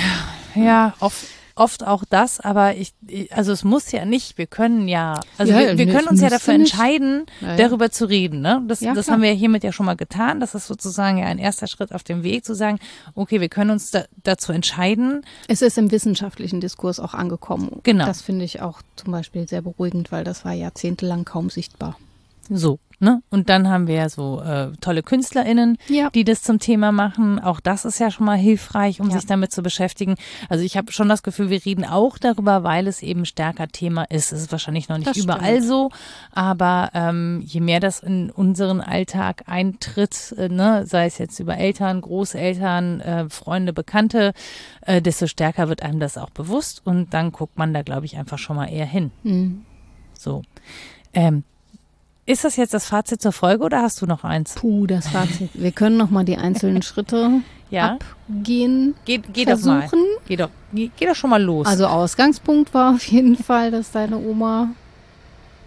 Ja, ja, oft oft auch das, aber ich, also es muss ja nicht, wir können ja, also ja, wir, wir können uns ja dafür entscheiden, ja, ja. darüber zu reden. Ne? Das, das haben wir ja hiermit ja schon mal getan. Das ist sozusagen ja ein erster Schritt auf dem Weg zu sagen, okay, wir können uns da, dazu entscheiden. Es ist im wissenschaftlichen Diskurs auch angekommen. Genau. Das finde ich auch zum Beispiel sehr beruhigend, weil das war jahrzehntelang kaum sichtbar. So, Ne? Und dann haben wir ja so äh, tolle KünstlerInnen, ja. die das zum Thema machen. Auch das ist ja schon mal hilfreich, um ja. sich damit zu beschäftigen. Also ich habe schon das Gefühl, wir reden auch darüber, weil es eben stärker Thema ist. Es ist wahrscheinlich noch nicht das überall stimmt. so, aber ähm, je mehr das in unseren Alltag eintritt, äh, ne, sei es jetzt über Eltern, Großeltern, äh, Freunde, Bekannte, äh, desto stärker wird einem das auch bewusst und dann guckt man da, glaube ich, einfach schon mal eher hin. Mhm. So. Ähm, ist das jetzt das Fazit zur Folge oder hast du noch eins? Puh, das Fazit. Wir können noch mal die einzelnen Schritte ja? abgehen, geht, geht versuchen. Doch mal. Geh doch, geh, geh doch schon mal los. Also Ausgangspunkt war auf jeden Fall, dass deine Oma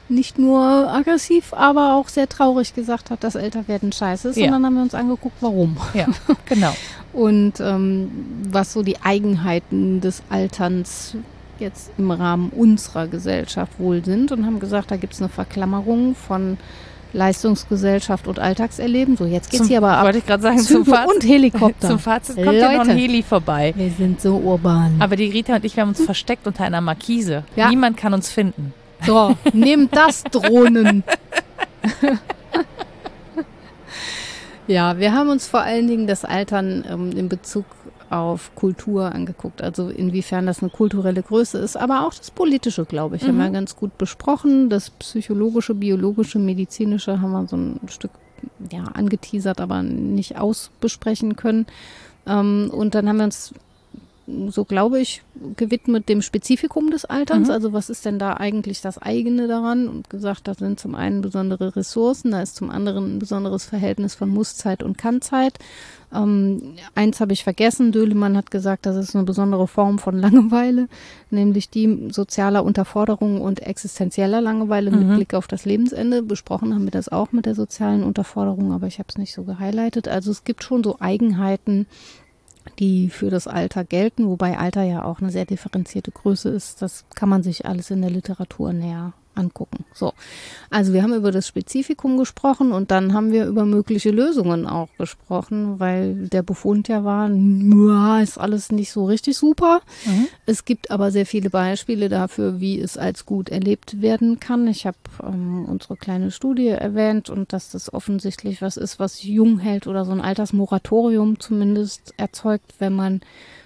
nicht nur aggressiv, aber auch sehr traurig gesagt hat, dass Älterwerden scheiße ist. Ja. Und dann haben wir uns angeguckt, warum. Ja, genau. und ähm, was so die Eigenheiten des Alterns jetzt im Rahmen unserer Gesellschaft wohl sind und haben gesagt, da gibt es eine Verklammerung von Leistungsgesellschaft und Alltagserleben. So, jetzt geht's Zum- hier aber ab. Wollte ich gerade sagen, Züge zum Fazit, und Helikopter. zum Fazit kommt ja noch ein Leute. Heli vorbei. Wir sind so urban. Aber die Rita und ich, wir haben uns versteckt unter einer Markise. Ja. Niemand kann uns finden. So, nehmt das, Drohnen. ja, wir haben uns vor allen Dingen das Altern ähm, in Bezug auf Kultur angeguckt. Also inwiefern das eine kulturelle Größe ist, aber auch das Politische, glaube ich, haben wir ganz gut besprochen. Das Psychologische, Biologische, Medizinische haben wir so ein Stück ja, angeteasert, aber nicht ausbesprechen können. Ähm, und dann haben wir uns so glaube ich, gewidmet dem Spezifikum des Alterns. Mhm. Also was ist denn da eigentlich das eigene daran? Und gesagt, da sind zum einen besondere Ressourcen, da ist zum anderen ein besonderes Verhältnis von Musszeit und Kannzeit. Ähm, eins habe ich vergessen, Döhlemann hat gesagt, das ist eine besondere Form von Langeweile, nämlich die sozialer Unterforderung und existenzieller Langeweile mit Mhm. Blick auf das Lebensende. Besprochen haben wir das auch mit der sozialen Unterforderung, aber ich habe es nicht so gehighlightet. Also es gibt schon so Eigenheiten, die für das Alter gelten, wobei Alter ja auch eine sehr differenzierte Größe ist. Das kann man sich alles in der Literatur näher angucken. So, also wir haben über das Spezifikum gesprochen und dann haben wir über mögliche Lösungen auch gesprochen, weil der Befund ja war, ist alles nicht so richtig super. Es gibt aber sehr viele Beispiele dafür, wie es als gut erlebt werden kann. Ich habe ähm, unsere kleine Studie erwähnt und dass das offensichtlich was ist, was jung hält oder so ein Altersmoratorium zumindest erzeugt, wenn man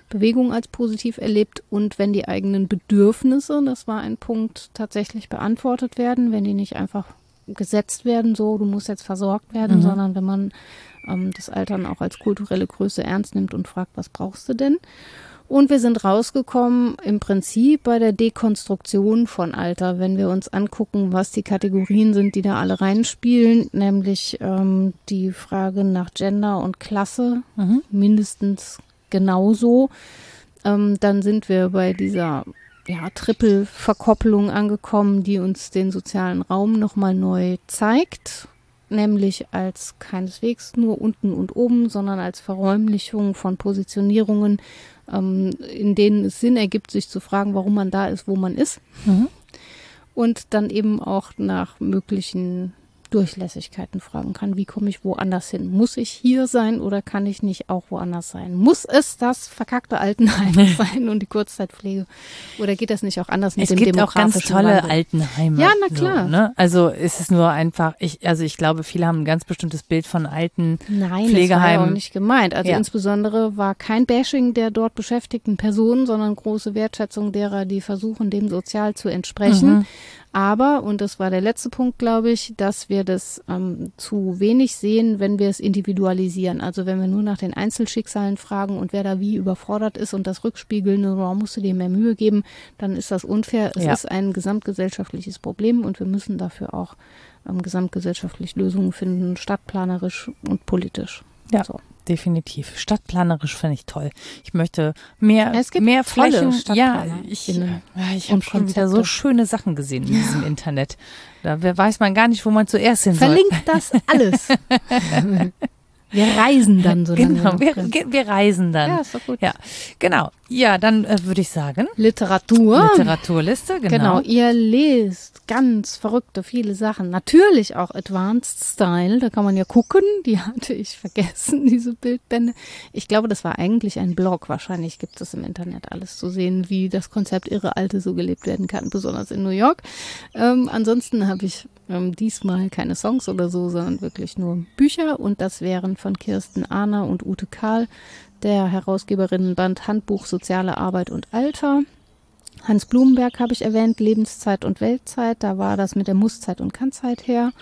Bewegung als positiv erlebt und wenn die eigenen Bedürfnisse, das war ein Punkt, tatsächlich beantwortet werden, wenn die nicht einfach gesetzt werden, so du musst jetzt versorgt werden, Mhm. sondern wenn man ähm, das Altern auch als kulturelle Größe ernst nimmt und fragt, was brauchst du denn? Und wir sind rausgekommen im Prinzip bei der Dekonstruktion von Alter, wenn wir uns angucken, was die Kategorien sind, die da alle reinspielen, nämlich ähm, die Frage nach Gender und Klasse, Mhm. mindestens genauso. Ähm, dann sind wir bei dieser ja, Triple-Verkopplung angekommen, die uns den sozialen Raum nochmal neu zeigt, nämlich als keineswegs nur unten und oben, sondern als Verräumlichung von Positionierungen, ähm, in denen es Sinn ergibt, sich zu fragen, warum man da ist, wo man ist. Mhm. Und dann eben auch nach möglichen Durchlässigkeiten fragen kann, wie komme ich woanders hin? Muss ich hier sein oder kann ich nicht auch woanders sein? Muss es das verkackte Altenheim sein und die Kurzzeitpflege? Oder geht das nicht auch anders mit Es dem gibt auch ganz tolle Wandel? Altenheime. Ja, na klar. So, ne? Also es ist nur einfach, ich, also ich glaube, viele haben ein ganz bestimmtes Bild von alten Nein, das war ja Pflegeheimen. auch nicht gemeint. Also Ja. insbesondere war kein Bashing der dort beschäftigten Personen, sondern große Wertschätzung derer, die versuchen, dem sozial zu entsprechen. Mhm. Aber, und das war der letzte Punkt, glaube ich, dass wir das ähm, zu wenig sehen, wenn wir es individualisieren. Also wenn wir nur nach den Einzelschicksalen fragen und wer da wie überfordert ist und das rückspiegeln, oh, musst du dir mehr Mühe geben, dann ist das unfair. Es Ja. ist ein gesamtgesellschaftliches Problem und wir müssen dafür auch ähm, gesamtgesellschaftlich Lösungen finden, stadtplanerisch und politisch. Ja. So. Definitiv. Stadtplanerisch finde ich toll. Ich möchte mehr, Es gibt mehr Flächen. Ja, ich, ja, ich und habe schon wieder so schöne Sachen gesehen in diesem Internet. Da weiß man gar nicht, wo man zuerst hin soll. Verlinkt das alles. wir reisen dann so lange Genau, wir, wir reisen dann. Ja, ist doch gut. Ja, genau. Ja, dann äh, würde ich sagen, Literatur. Literaturliste, genau. Genau, ihr lest ganz verrückte viele Sachen. Natürlich auch Advanced Style, da kann man ja gucken. Die hatte ich vergessen, diese Bildbände. Ich glaube, das war eigentlich ein Blog. Wahrscheinlich gibt es im Internet alles zu sehen, wie das Konzept Irre Alte so gelebt werden kann, besonders in New York. Ähm, ansonsten habe ich ähm, diesmal keine Songs oder so, sondern wirklich nur Bücher. Und das wären von Kirsten Ahner und Ute Kahl, der Herausgeberinnenband Handbuch Soziale Arbeit und Alter. Hans Blumenberg habe ich erwähnt, Lebenszeit und Weltzeit, da war das mit der Musszeit und Kannzeit her.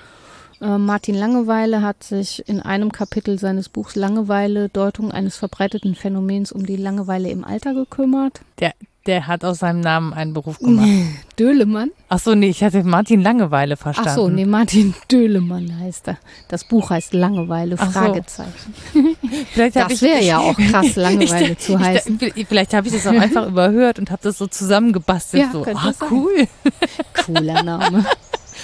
Äh, Martin Langeweile hat sich in einem Kapitel seines Buchs Langeweile, Deutung eines verbreiteten Phänomens um die Langeweile im Alter gekümmert. Der, der hat aus seinem Namen einen Beruf gemacht. Döhlemann? Ach so, nee, ich hatte Martin Langeweile verstanden. Ach so, nee, Martin Döhlemann heißt er. Das Buch heißt Langeweile, so. Fragezeichen. Vielleicht Das wäre ja auch krass, Langeweile ich, zu heißen. Ich, vielleicht habe ich das auch einfach überhört und habe das so zusammengebastelt. Ja, so, ah, sein. cool. Cooler Name.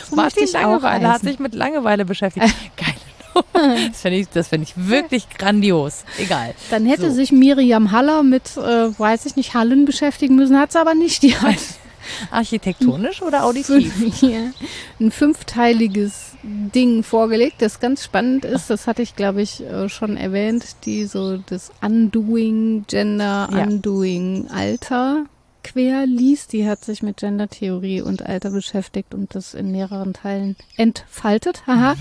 So Martin Langeweile hat sich mit Langeweile beschäftigt. Geil. das fände ich, das fänd ich wirklich grandios. Egal. Dann hätte So. sich Miriam Haller mit, äh, weiß ich nicht, Hallen beschäftigen müssen, hat sie aber nicht. Die hat Architektonisch oder auditiv? ja, ein fünfteiliges Ding vorgelegt, das ganz spannend ist. Das hatte ich, glaube ich, äh, schon erwähnt, die so das Undoing Gender, Ja. Undoing Alter quer liest. Die hat sich mit Gendertheorie und Alter beschäftigt und das in mehreren Teilen entfaltet. Haha.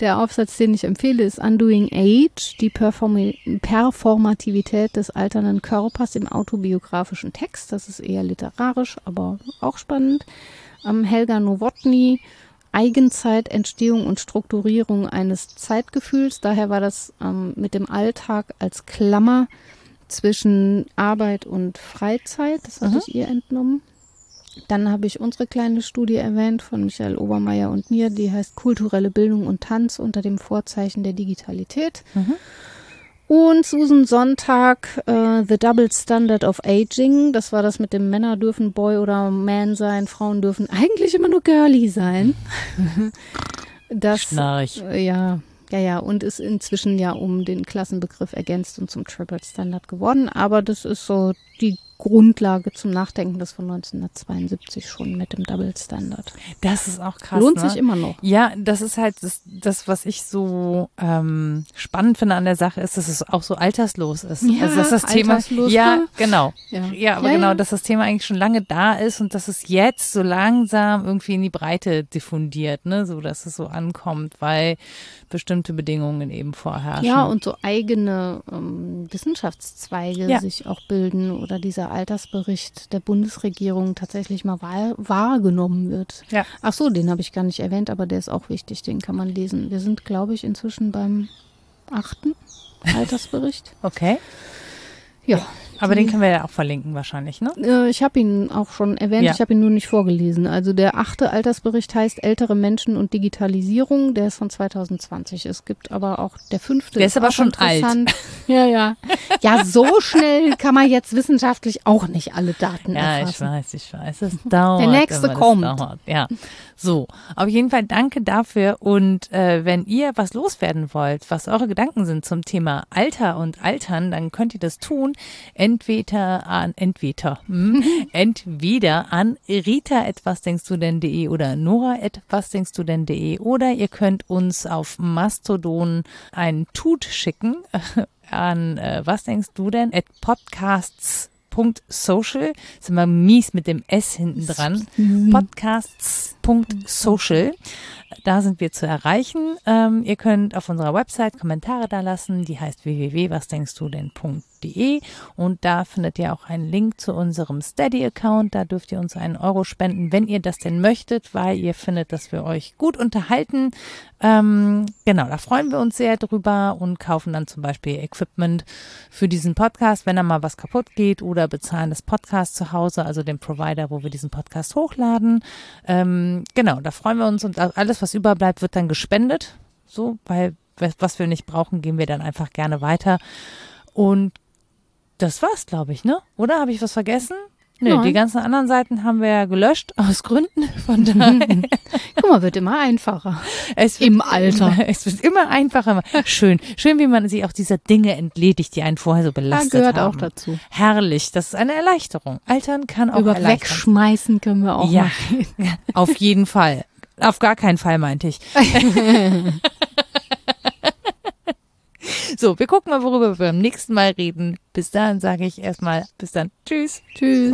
Der Aufsatz, den ich empfehle, ist Undoing Age, die Performi Performativität des alternden Körpers im autobiografischen Text. Das ist eher literarisch, aber auch spannend. Ähm, Helga Nowotny, Eigenzeit, Entstehung und Strukturierung eines Zeitgefühls. Daher war das ähm, mit dem Alltag als Klammer zwischen Arbeit und Freizeit. Das hatte Mhm. ich ihr entnommen. Dann habe ich unsere kleine Studie erwähnt von Michael Obermeier und mir, die heißt Kulturelle Bildung und Tanz unter dem Vorzeichen der Digitalität. Mhm. Und Susan Sonntag, äh, The Double Standard of Aging. Das war das mit dem Männer dürfen Boy oder Man sein, Frauen dürfen eigentlich immer nur Girly sein. das, Schnarch. äh, ja, ja, ja, und ist inzwischen ja um den Klassenbegriff ergänzt und zum Triple Standard geworden. Aber das ist so die Grundlage zum Nachdenken, das von 1972 schon mit dem Double Standard. Das ist auch krass. Lohnt ne? sich immer noch. Ja, das ist halt das, das was ich so ähm, spannend finde an der Sache, ist, dass es auch so alterslos ist. Ja, also dass das Thema, alterslos, ja, genau. Ja. Ja, aber Ja, genau, dass das Thema eigentlich schon lange da ist und dass es jetzt so langsam irgendwie in die Breite diffundiert, ne, so dass es so ankommt, weil bestimmte Bedingungen eben vorherrschen. Ja, und so eigene ähm, Wissenschaftszweige sich auch bilden oder dieser Altersbericht der Bundesregierung tatsächlich mal wahr, wahrgenommen wird. Ja. Ach so, den habe ich gar nicht erwähnt, aber der ist auch wichtig, den kann man lesen. Wir sind, glaube ich, inzwischen beim achten Altersbericht. okay. Ja. Aber den Die- können wir ja auch verlinken wahrscheinlich, ne? Äh, Ich habe ihn auch schon erwähnt, Ja. ich habe ihn nur nicht vorgelesen. Also der achte Altersbericht heißt Ältere Menschen und Digitalisierung, der ist von 2020. Es gibt aber auch der fünfte. Der ist aber auch schon alt. Ja, ja. Ja, so schnell kann man jetzt wissenschaftlich auch nicht alle Daten Ja, ich erfassen. weiß, ich weiß. Es dauert. nächste immer, das kommt. Dauert. Ja. So, auf jeden Fall danke dafür. Und äh, wenn ihr was loswerden wollt, was eure Gedanken sind zum Thema Alter und Altern, dann könnt ihr das tun. Entweder an, entweder, hm, entweder an rita etwas denkst du denn.de oder nora etwas denkst du denn.de oder ihr könnt uns auf Mastodon einen Tut schicken an äh, was denkst du denn at podcasts.social ist immer mies mit dem S hinten dran. Podcasts.social da sind wir zu erreichen. Ähm, ihr könnt auf unserer Website Kommentare da lassen. Die heißt www.wasdenkstdu denn.de und da findet ihr auch einen Link zu unserem Steady-Account. Da dürft ihr uns einen Euro spenden wenn ihr das denn möchtet weil ihr findet dass wir euch gut unterhalten. Ähm, genau, da freuen wir uns sehr drüber und kaufen dann zum Beispiel Equipment für diesen Podcast, wenn da mal was kaputt geht oder bezahlen das Podcast zu Hause, also den Provider, wo wir diesen Podcast hochladen. Ähm, genau, da freuen wir uns und alles, was überbleibt, wird dann gespendet. So, weil was wir nicht brauchen, geben wir dann einfach gerne weiter. Und das war's, glaube ich, ne? Oder habe ich was vergessen? Nö, Nein. die ganzen anderen Seiten haben wir ja gelöscht aus Gründen. Von daher Guck mal, wird immer einfacher. es wird Im Alter. Immer, es wird immer einfacher. Schön. Schön, wie man sich auch dieser Dinge entledigt, die einen vorher so belastet gehört haben. auch dazu. Herrlich. Das ist eine Erleichterung. Altern kann auch Über wegschmeißen können wir auch Ja, mal. auf jeden Fall. Auf gar keinen Fall, meinte ich. so, wir gucken mal, worüber wir beim nächsten Mal reden. Bis dahin sage ich erstmal, bis dann. Tschüss. Tschüss.